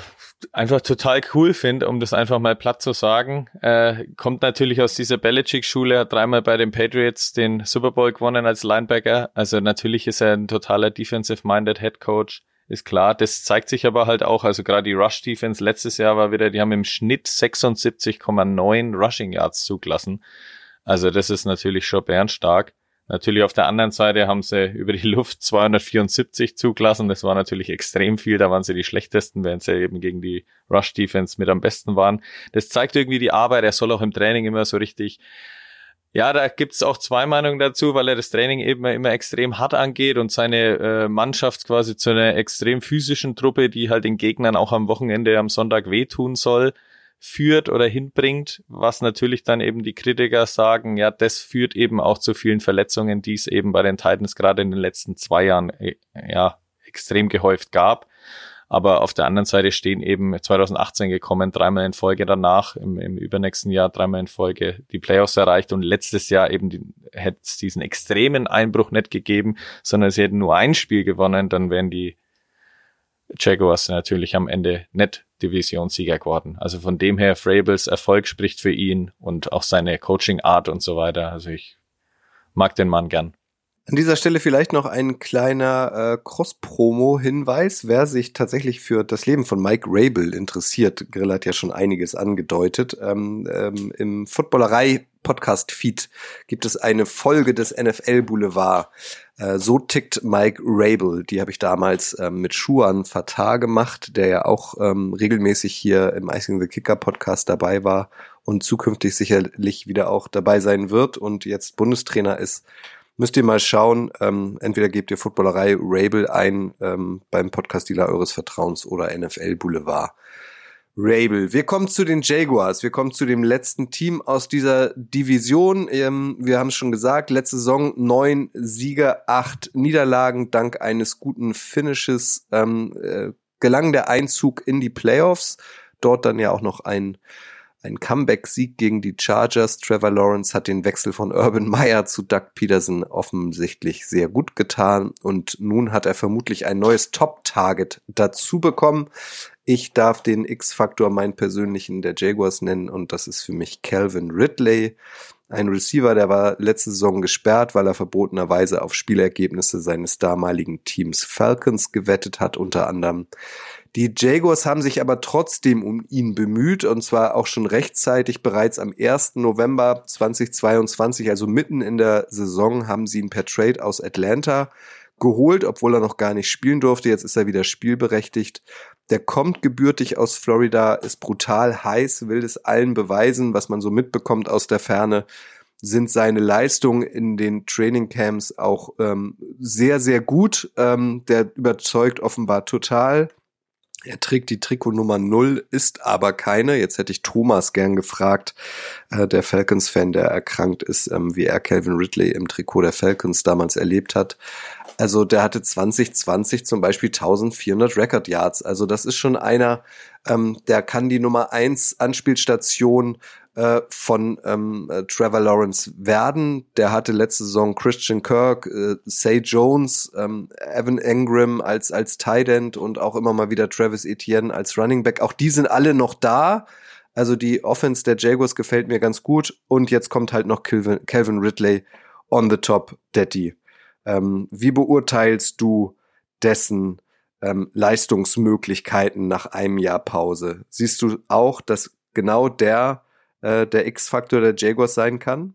einfach total cool finde, um das einfach mal platt zu sagen. Äh, kommt natürlich aus dieser Belichick-Schule, hat dreimal bei den Patriots den Super Bowl gewonnen als Linebacker. Also natürlich ist er ein totaler defensive-minded Head Coach, ist klar. Das zeigt sich aber halt auch, also gerade die Rush-Defense letztes Jahr war wieder, die haben im Schnitt 76,9 Rushing Yards zugelassen. Also das ist natürlich schon bärenstark. Natürlich auf der anderen Seite haben sie über die Luft 274 zugelassen. Das war natürlich extrem viel. Da waren sie die schlechtesten, während sie eben gegen die Rush Defense mit am besten waren. Das zeigt irgendwie die Arbeit. Er soll auch im Training immer so richtig ja, da gibt's auch zwei Meinungen dazu, weil er das Training eben immer extrem hart angeht und seine äh, Mannschaft quasi zu einer extrem physischen Truppe, die halt den Gegnern auch am Wochenende am Sonntag wehtun soll führt oder hinbringt, was natürlich dann eben die Kritiker sagen, ja, das führt eben auch zu vielen Verletzungen, die es eben bei den Titans gerade in den letzten zwei Jahren äh, ja extrem gehäuft gab. Aber auf der anderen Seite stehen eben 2018 gekommen, dreimal in Folge danach, im, im übernächsten Jahr dreimal in Folge die Playoffs erreicht und letztes Jahr eben die, hätte es diesen extremen Einbruch nicht gegeben, sondern sie hätten nur ein Spiel gewonnen, dann wären die Jaguars natürlich am Ende nicht Divisionssieger geworden. Also von dem her, Frables Erfolg spricht für ihn und auch seine Coaching-Art und so weiter. Also ich mag den Mann gern. An dieser Stelle vielleicht noch ein kleiner äh, Cross-Promo-Hinweis. Wer sich tatsächlich für das Leben von Mike Rabel interessiert, Grill hat ja schon einiges angedeutet. Ähm, ähm, Im Footballerei-Podcast-Feed gibt es eine Folge des NFL Boulevard. Äh, so tickt Mike Rabel. Die habe ich damals ähm, mit Schuan Fatah gemacht, der ja auch ähm, regelmäßig hier im Icing the Kicker Podcast dabei war und zukünftig sicherlich wieder auch dabei sein wird und jetzt Bundestrainer ist müsst ihr mal schauen. Ähm, entweder gebt ihr Footballerei Rabel ein ähm, beim Podcast-Dealer eures Vertrauens oder NFL Boulevard. Rabel. Wir kommen zu den Jaguars. Wir kommen zu dem letzten Team aus dieser Division. Ähm, wir haben es schon gesagt, letzte Saison neun Siege, acht Niederlagen dank eines guten Finishes. Ähm, äh, gelang der Einzug in die Playoffs. Dort dann ja auch noch ein ein Comeback-Sieg gegen die Chargers. Trevor Lawrence hat den Wechsel von Urban Meyer zu Doug Peterson offensichtlich sehr gut getan und nun hat er vermutlich ein neues Top-Target dazu bekommen. Ich darf den X-Faktor meinen persönlichen der Jaguars nennen und das ist für mich Calvin Ridley. Ein Receiver, der war letzte Saison gesperrt, weil er verbotenerweise auf Spielergebnisse seines damaligen Teams Falcons gewettet hat, unter anderem. Die Jaguars haben sich aber trotzdem um ihn bemüht und zwar auch schon rechtzeitig bereits am 1. November 2022, also mitten in der Saison, haben sie ihn per Trade aus Atlanta geholt, obwohl er noch gar nicht spielen durfte. Jetzt ist er wieder spielberechtigt. Der kommt gebürtig aus Florida, ist brutal heiß, will es allen beweisen, was man so mitbekommt aus der Ferne sind seine Leistungen in den Trainingcamps auch ähm, sehr, sehr gut. Ähm, der überzeugt offenbar total. Er trägt die Trikotnummer 0, ist aber keine. Jetzt hätte ich Thomas gern gefragt, äh, der Falcons-Fan, der erkrankt ist, ähm, wie er Calvin Ridley im Trikot der Falcons damals erlebt hat. Also der hatte 2020 zum Beispiel 1400 Record Yards. Also das ist schon einer, ähm, der kann die Nummer 1 Anspielstation äh, von ähm, äh, Trevor Lawrence werden. Der hatte letzte Saison Christian Kirk, äh, Say Jones, ähm, Evan Engram als als Tight End und auch immer mal wieder Travis Etienne als Running Back. Auch die sind alle noch da. Also die Offense der Jaguars gefällt mir ganz gut. Und jetzt kommt halt noch Calvin, Calvin Ridley on the top, Daddy. Ähm, wie beurteilst du dessen ähm, Leistungsmöglichkeiten nach einem Jahr Pause? Siehst du auch, dass genau der äh, der X-Faktor der Jaguars sein kann?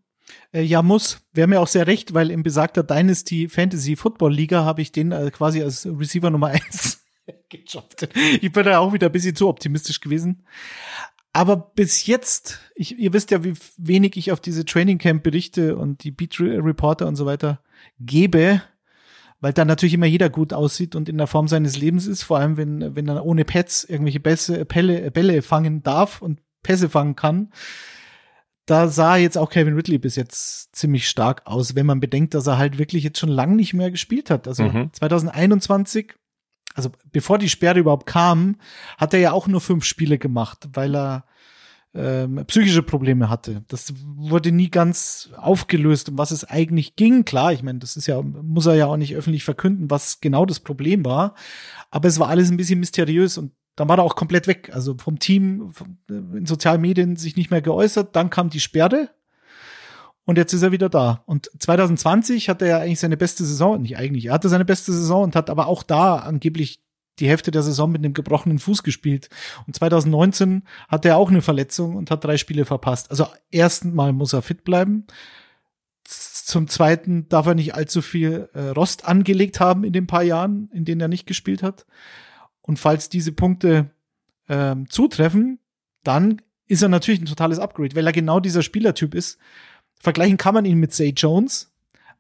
Äh, ja, muss. Wäre mir auch sehr recht, weil in besagter Dynasty Fantasy Football Liga habe ich den äh, quasi als Receiver Nummer eins gejobbt. Ich bin da auch wieder ein bisschen zu optimistisch gewesen. Aber bis jetzt, ich, ihr wisst ja, wie wenig ich auf diese Training Camp Berichte und die Beat Reporter und so weiter gebe, weil da natürlich immer jeder gut aussieht und in der Form seines Lebens ist, vor allem wenn, wenn er ohne Pets irgendwelche Bässe, Pelle, Bälle fangen darf und Pässe fangen kann. Da sah jetzt auch Kevin Ridley bis jetzt ziemlich stark aus, wenn man bedenkt, dass er halt wirklich jetzt schon lang nicht mehr gespielt hat. Also mhm. 2021, also bevor die Sperre überhaupt kam, hat er ja auch nur fünf Spiele gemacht, weil er ähm, psychische Probleme hatte. Das wurde nie ganz aufgelöst, um was es eigentlich ging. Klar, ich meine, das ist ja, muss er ja auch nicht öffentlich verkünden, was genau das Problem war. Aber es war alles ein bisschen mysteriös und dann war er auch komplett weg. Also vom Team äh, in sozialen Medien sich nicht mehr geäußert. Dann kam die Sperre. Und jetzt ist er wieder da. Und 2020 hat er ja eigentlich seine beste Saison, nicht eigentlich, er hatte seine beste Saison und hat aber auch da angeblich die Hälfte der Saison mit einem gebrochenen Fuß gespielt. Und 2019 hatte er auch eine Verletzung und hat drei Spiele verpasst. Also ersten Mal muss er fit bleiben. Zum zweiten darf er nicht allzu viel äh, Rost angelegt haben in den paar Jahren, in denen er nicht gespielt hat. Und falls diese Punkte ähm, zutreffen, dann ist er natürlich ein totales Upgrade, weil er genau dieser Spielertyp ist. Vergleichen kann man ihn mit Zay Jones,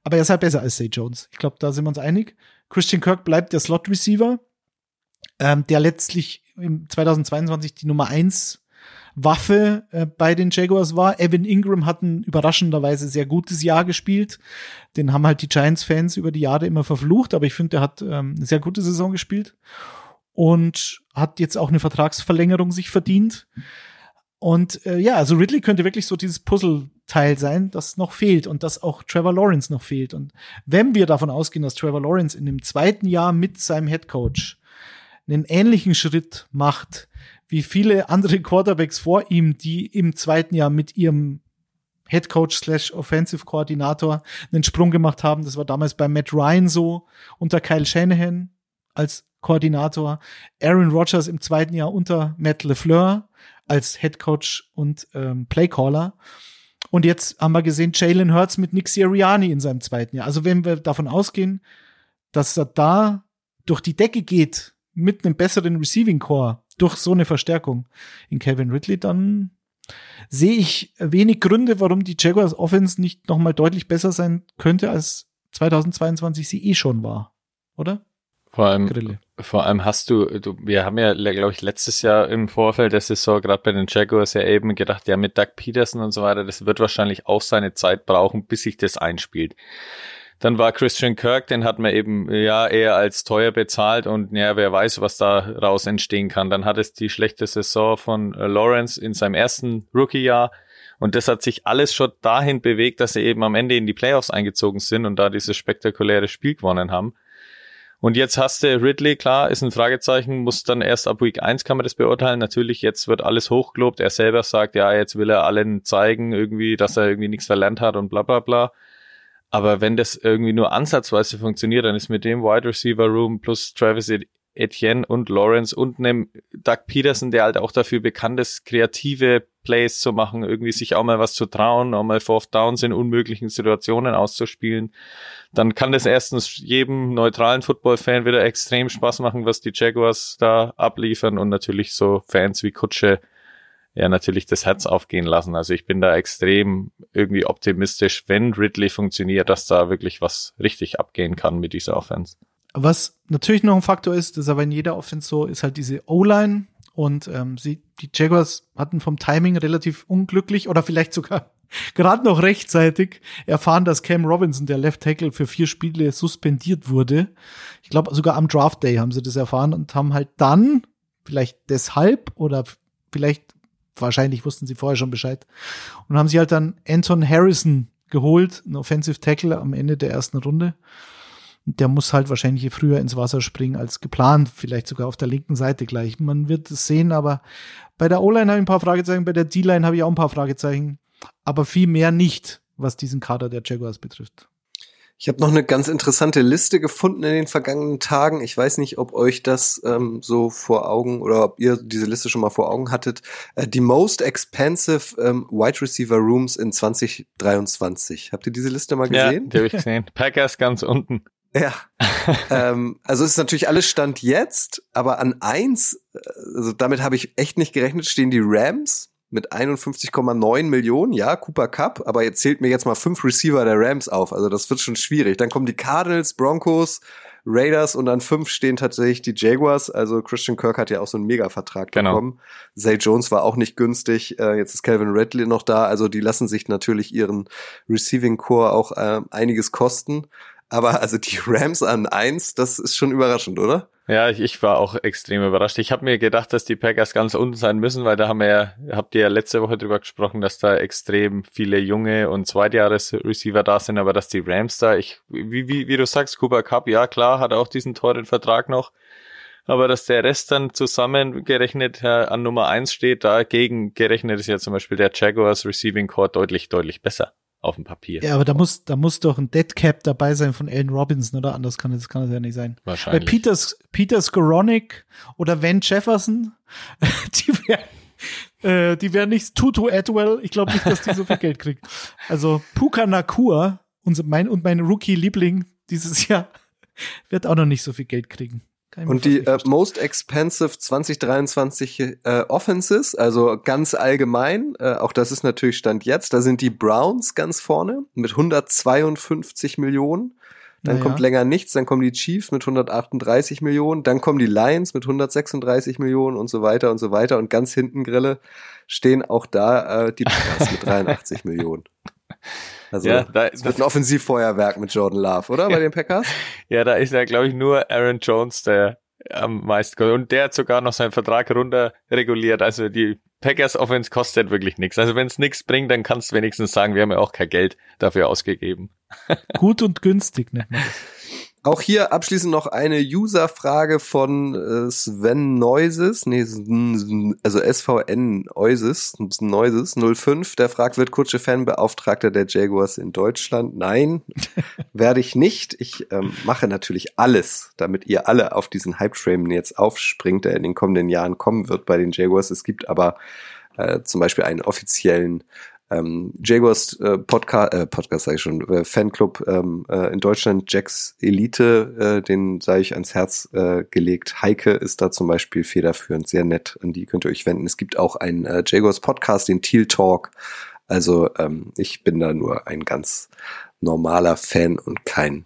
aber er ist halt besser als Zay Jones. Ich glaube, da sind wir uns einig. Christian Kirk bleibt der Slot-Receiver, ähm, der letztlich im 2022 die Nummer eins Waffe äh, bei den Jaguars war. Evan Ingram hat ein überraschenderweise sehr gutes Jahr gespielt. Den haben halt die Giants-Fans über die Jahre immer verflucht, aber ich finde, der hat ähm, eine sehr gute Saison gespielt und hat jetzt auch eine Vertragsverlängerung sich verdient. Und äh, ja, also Ridley könnte wirklich so dieses Puzzleteil sein, das noch fehlt und das auch Trevor Lawrence noch fehlt. Und wenn wir davon ausgehen, dass Trevor Lawrence in dem zweiten Jahr mit seinem Head Coach einen ähnlichen Schritt macht, wie viele andere Quarterbacks vor ihm, die im zweiten Jahr mit ihrem Head Coach slash Offensive Koordinator einen Sprung gemacht haben. Das war damals bei Matt Ryan so unter Kyle Shanahan als Koordinator, Aaron Rodgers im zweiten Jahr unter Matt LeFleur als Head Coach und ähm, Playcaller. Und jetzt haben wir gesehen, Jalen Hurts mit Nick Sirianni in seinem zweiten Jahr. Also wenn wir davon ausgehen, dass er da durch die Decke geht mit einem besseren Receiving Core durch so eine Verstärkung in Kevin Ridley, dann sehe ich wenig Gründe, warum die Jaguars Offense nicht noch mal deutlich besser sein könnte, als 2022 sie eh schon war, oder? Vor allem, Grille. Vor allem hast du, du, wir haben ja, glaube ich, letztes Jahr im Vorfeld der Saison gerade bei den Jaguars ja eben gedacht, ja, mit Doug Peterson und so weiter, das wird wahrscheinlich auch seine Zeit brauchen, bis sich das einspielt. Dann war Christian Kirk, den hat man eben ja eher als teuer bezahlt und ja, wer weiß, was da raus entstehen kann. Dann hat es die schlechte Saison von äh, Lawrence in seinem ersten Rookie-Jahr. Und das hat sich alles schon dahin bewegt, dass sie eben am Ende in die Playoffs eingezogen sind und da dieses spektakuläre Spiel gewonnen haben. Und jetzt hast du Ridley, klar, ist ein Fragezeichen, muss dann erst ab Week 1 kann man das beurteilen. Natürlich, jetzt wird alles hochgelobt. Er selber sagt, ja, jetzt will er allen zeigen, irgendwie, dass er irgendwie nichts verlernt hat und bla bla bla. Aber wenn das irgendwie nur ansatzweise funktioniert, dann ist mit dem Wide Receiver Room plus Travis Etienne und Lawrence und einem Doug Peterson, der halt auch dafür bekannt ist, kreative Plays zu machen, irgendwie sich auch mal was zu trauen, auch mal Fourth Downs in unmöglichen Situationen auszuspielen, dann kann das erstens jedem neutralen Football-Fan wieder extrem Spaß machen, was die Jaguars da abliefern und natürlich so Fans wie Kutsche ja natürlich das Herz aufgehen lassen. Also ich bin da extrem irgendwie optimistisch, wenn Ridley funktioniert, dass da wirklich was richtig abgehen kann mit dieser Offense. Was natürlich noch ein Faktor ist, das ist aber in jeder Offense so, ist halt diese O-Line. Und ähm, sie, die Jaguars hatten vom Timing relativ unglücklich oder vielleicht sogar gerade noch rechtzeitig erfahren, dass Cam Robinson, der Left Tackle, für vier Spiele suspendiert wurde. Ich glaube, sogar am Draft Day haben sie das erfahren und haben halt dann, vielleicht deshalb oder vielleicht, wahrscheinlich wussten sie vorher schon Bescheid, und haben sie halt dann Anton Harrison geholt, ein Offensive Tackle am Ende der ersten Runde der muss halt wahrscheinlich früher ins Wasser springen als geplant, vielleicht sogar auf der linken Seite gleich. Man wird es sehen, aber bei der O-Line habe ich ein paar Fragezeichen, bei der D-Line habe ich auch ein paar Fragezeichen, aber viel mehr nicht, was diesen Kader der Jaguars betrifft. Ich habe noch eine ganz interessante Liste gefunden in den vergangenen Tagen. Ich weiß nicht, ob euch das ähm, so vor Augen oder ob ihr diese Liste schon mal vor Augen hattet. Äh, die most expensive ähm, Wide Receiver Rooms in 2023. Habt ihr diese Liste mal gesehen? Ja, die habe ich gesehen. Packers ganz unten. Ja. ähm, also es ist natürlich alles Stand jetzt, aber an eins, also damit habe ich echt nicht gerechnet, stehen die Rams mit 51,9 Millionen, ja, Cooper Cup, aber jetzt zählt mir jetzt mal fünf Receiver der Rams auf, also das wird schon schwierig. Dann kommen die Cardinals, Broncos, Raiders und an fünf stehen tatsächlich die Jaguars. Also Christian Kirk hat ja auch so einen Mega-Vertrag genau. bekommen. Zay Jones war auch nicht günstig. Äh, jetzt ist Calvin Redley noch da. Also die lassen sich natürlich ihren Receiving Core auch äh, einiges kosten. Aber also die Rams an eins, das ist schon überraschend, oder? Ja, ich, ich war auch extrem überrascht. Ich habe mir gedacht, dass die Packers ganz unten sein müssen, weil da haben wir ja, habt ihr ja letzte Woche drüber gesprochen, dass da extrem viele junge und Zweitjahres-Receiver da sind, aber dass die Rams da, ich, wie, wie, wie du sagst, Cooper Cup, ja klar, hat auch diesen teuren Vertrag noch, aber dass der Rest dann zusammengerechnet äh, an Nummer eins steht, dagegen gerechnet ist ja zum Beispiel der Jaguars Receiving Core deutlich, deutlich besser auf dem Papier. Ja, aber da muss, da muss doch ein Dead Cap dabei sein von Alan Robinson, oder? Anders kann das, kann das ja nicht sein. Wahrscheinlich. Bei Peters, Peter Skoronik oder Van Jefferson, die wären, äh, die wären nicht Tutu Atwell. Ich glaube nicht, dass die so viel Geld kriegen. Also Puka Nakua, unser, mein, und mein Rookie-Liebling dieses Jahr, wird auch noch nicht so viel Geld kriegen. Und die äh, Most Expensive 2023 äh, Offenses, also ganz allgemein, äh, auch das ist natürlich Stand jetzt, da sind die Browns ganz vorne mit 152 Millionen. Dann naja. kommt länger nichts, dann kommen die Chiefs mit 138 Millionen, dann kommen die Lions mit 136 Millionen und so weiter und so weiter. Und ganz hinten Grille stehen auch da äh, die Packers mit 83 Millionen. Also ja, da, das wird ein Offensivfeuerwerk mit Jordan Love, oder bei den Packers? ja, da ist ja, glaube ich, nur Aaron Jones, der am meisten und der hat sogar noch seinen Vertrag runter reguliert. Also die Packers Offense kostet wirklich nichts. Also wenn es nichts bringt, dann kannst du wenigstens sagen, wir haben ja auch kein Geld dafür ausgegeben. Gut und günstig nennt man das. Auch hier abschließend noch eine User-Frage von äh, Sven Neuses, nee, also SVN Neuses, Neuses 05, der fragt, wird Kutsche Fanbeauftragter der Jaguars in Deutschland? Nein, werde ich nicht. Ich ähm, mache natürlich alles, damit ihr alle auf diesen Hype-Train jetzt aufspringt, der in den kommenden Jahren kommen wird bei den Jaguars. Es gibt aber äh, zum Beispiel einen offiziellen ähm, Jaguars äh, Podcast, äh, Podcast sage ich schon, äh, Fanclub ähm, äh, in Deutschland, Jacks Elite, äh, den sei ich ans Herz äh, gelegt. Heike ist da zum Beispiel federführend, sehr nett, an die könnt ihr euch wenden. Es gibt auch einen äh, Jaguars Podcast, den Teal Talk. Also ähm, ich bin da nur ein ganz normaler Fan und kein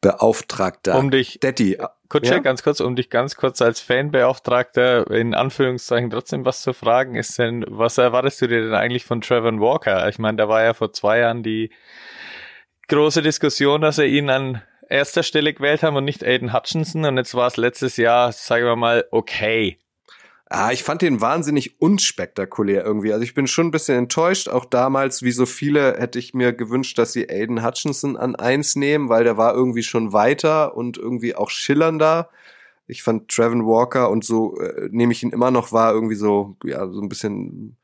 Beauftragter. Um dich, Daddy. Kutsche, ja? ganz kurz, um dich ganz kurz als Fanbeauftragter in Anführungszeichen trotzdem was zu fragen, ist denn, was erwartest du dir denn eigentlich von Trevor Walker? Ich meine, da war ja vor zwei Jahren die große Diskussion, dass er ihn an erster Stelle gewählt haben und nicht Aiden Hutchinson und jetzt war es letztes Jahr, sagen wir mal, okay. Ah, ich fand den wahnsinnig unspektakulär irgendwie. Also ich bin schon ein bisschen enttäuscht. Auch damals, wie so viele, hätte ich mir gewünscht, dass sie Aiden Hutchinson an eins nehmen, weil der war irgendwie schon weiter und irgendwie auch schillernder. Ich fand Trevin Walker und so äh, nehme ich ihn immer noch wahr, irgendwie so, ja, so ein bisschen,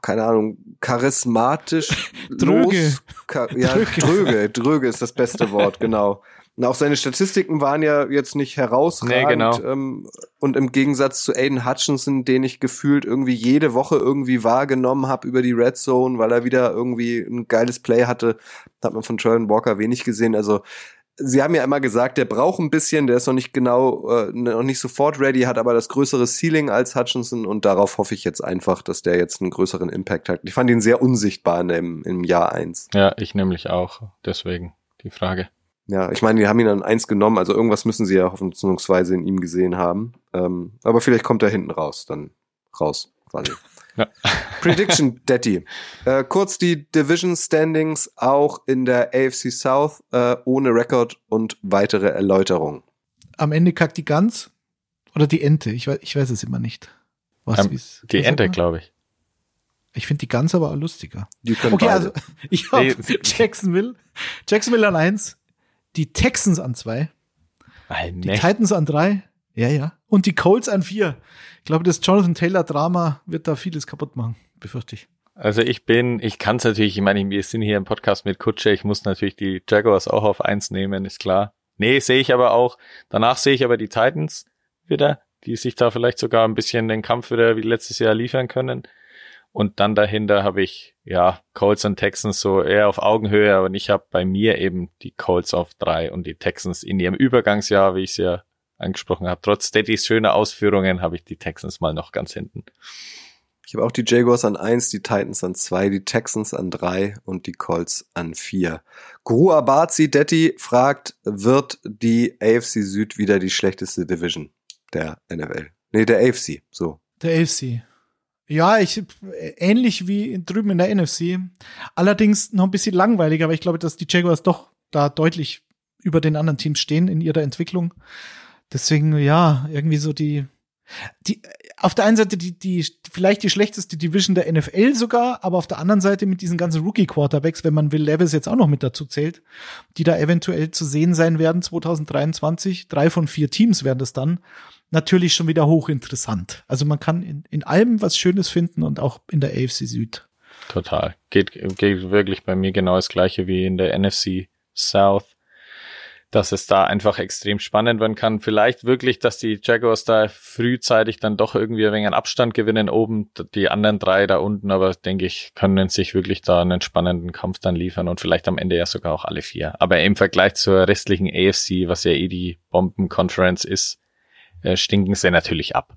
keine Ahnung, charismatisch. Dröge. Los, ja, dröge. dröge, dröge ist das beste Wort, genau. Und auch seine Statistiken waren ja jetzt nicht herausragend. Nee, genau. Ähm, und im Gegensatz zu Aiden Hutchinson, den ich gefühlt irgendwie jede Woche irgendwie wahrgenommen habe über die Red Zone, weil er wieder irgendwie ein geiles Play hatte, hat man von Trevor Walker wenig gesehen. Also Sie haben ja immer gesagt, der braucht ein bisschen, der ist noch nicht genau, äh, noch nicht sofort ready, hat aber das größere Ceiling als Hutchinson und darauf hoffe ich jetzt einfach, dass der jetzt einen größeren Impact hat. Ich fand ihn sehr unsichtbar dem, im Jahr eins. Ja, ich nämlich auch. Deswegen die Frage. Ja, ich meine, die haben ihn an eins genommen, also irgendwas müssen sie ja hoffnungsweise in ihm gesehen haben. Ähm, aber vielleicht kommt er hinten raus, dann raus, quasi. Ja. Prediction, Detti. Äh, kurz die Division Standings auch in der AFC South äh, ohne Rekord und weitere Erläuterung. Am Ende kackt die Gans oder die Ente? Ich weiß, ich weiß es immer nicht. Was, um, die Ente, glaube ich. Ich finde die Gans aber auch lustiger. okay, beide. also ich habe Jacksonville, Jacksonville an eins, die Texans an zwei, Nein, die Titans an drei, ja, ja, und die Colts an vier. Ich glaube, das Jonathan Taylor Drama wird da vieles kaputt machen, befürchte ich. Also ich bin, ich kann es natürlich, ich meine, wir sind hier im Podcast mit Kutsche, ich muss natürlich die Jaguars auch auf eins nehmen, ist klar. Nee, sehe ich aber auch, danach sehe ich aber die Titans wieder, die sich da vielleicht sogar ein bisschen den Kampf wieder wie letztes Jahr liefern können. Und dann dahinter habe ich, ja, Colts und Texans so eher auf Augenhöhe, aber ich habe bei mir eben die Colts auf drei und die Texans in ihrem Übergangsjahr, wie ich es ja angesprochen habe. Trotz Steadys schöner Ausführungen habe ich die Texans mal noch ganz hinten. Ich habe auch die Jaguars an eins, die Titans an zwei, die Texans an drei und die Colts an vier. Gru Abazi Detti fragt, wird die AFC Süd wieder die schlechteste Division der NFL? Nee, der AFC, so. Der AFC. Ja, ich ähnlich wie drüben in der NFC. Allerdings noch ein bisschen langweiliger, aber ich glaube, dass die Jaguars doch da deutlich über den anderen Teams stehen in ihrer Entwicklung. Deswegen, ja, irgendwie so die, die, auf der einen Seite die, die, vielleicht die schlechteste Division der NFL sogar, aber auf der anderen Seite mit diesen ganzen Rookie-Quarterbacks, wenn man Will Levis jetzt auch noch mit dazu zählt, die da eventuell zu sehen sein werden 2023. Drei von vier Teams werden es dann natürlich schon wieder hochinteressant. Also man kann in, in allem was Schönes finden und auch in der AFC Süd. Total. Geht, geht wirklich bei mir genau das gleiche wie in der NFC South. Dass es da einfach extrem spannend werden kann. Vielleicht wirklich, dass die Jaguars da frühzeitig dann doch irgendwie ein wenig an Abstand gewinnen oben. Die anderen drei da unten, aber denke ich, können sich wirklich da einen spannenden Kampf dann liefern und vielleicht am Ende ja sogar auch alle vier. Aber im Vergleich zur restlichen AFC, was ja eh die Bomben-Conference ist, äh, stinken sie natürlich ab.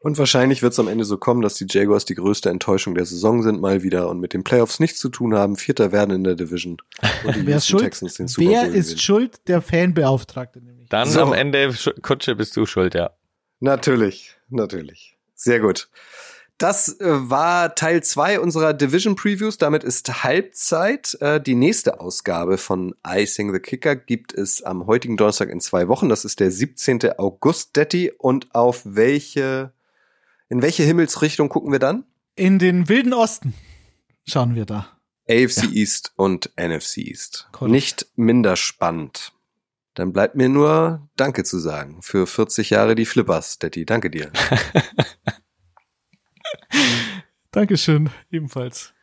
Und wahrscheinlich wird es am Ende so kommen, dass die Jaguars die größte Enttäuschung der Saison sind mal wieder und mit den Playoffs nichts zu tun haben, Vierter werden in der Division. Und die Wer ist schuld? Texans den Super Wer ist schuld? Der Fanbeauftragte nämlich. Dann so. am Ende, Kutsche, bist du schuld, ja. Natürlich, natürlich. Sehr gut. Das äh, war Teil zwei unserer Division Previews. Damit ist Halbzeit. Äh, die nächste Ausgabe von Icing the Kicker gibt es am heutigen Donnerstag in zwei Wochen. Das ist der 17. August, Detti. Und auf welche, in welche Himmelsrichtung gucken wir dann? In den wilden Osten schauen wir da. AFC ja. East und NFC East. Cool. Nicht minder spannend. Dann bleibt mir nur Danke zu sagen für 40 Jahre die Flippers, Detti. Danke dir. Dankeschön, ebenfalls.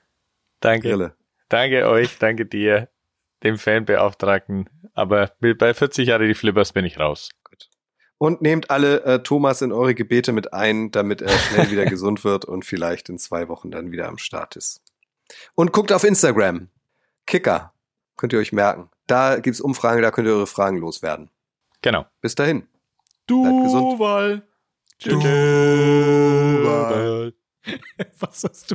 Danke. Grille. Danke euch, danke dir, dem Fanbeauftragten. Aber bei 40 Jahre die Flippers bin ich raus. Gut. Und nehmt alle äh, Thomas in eure Gebete mit ein, damit er schnell wieder gesund wird und vielleicht in zwei Wochen dann wieder am Start ist. Und guckt auf Instagram. Kicker. Könnt ihr euch merken. Da gibt's Umfragen, da könnt ihr eure Fragen loswerden. Genau. Bis dahin. Du, Bleibt Duval. Was hast du?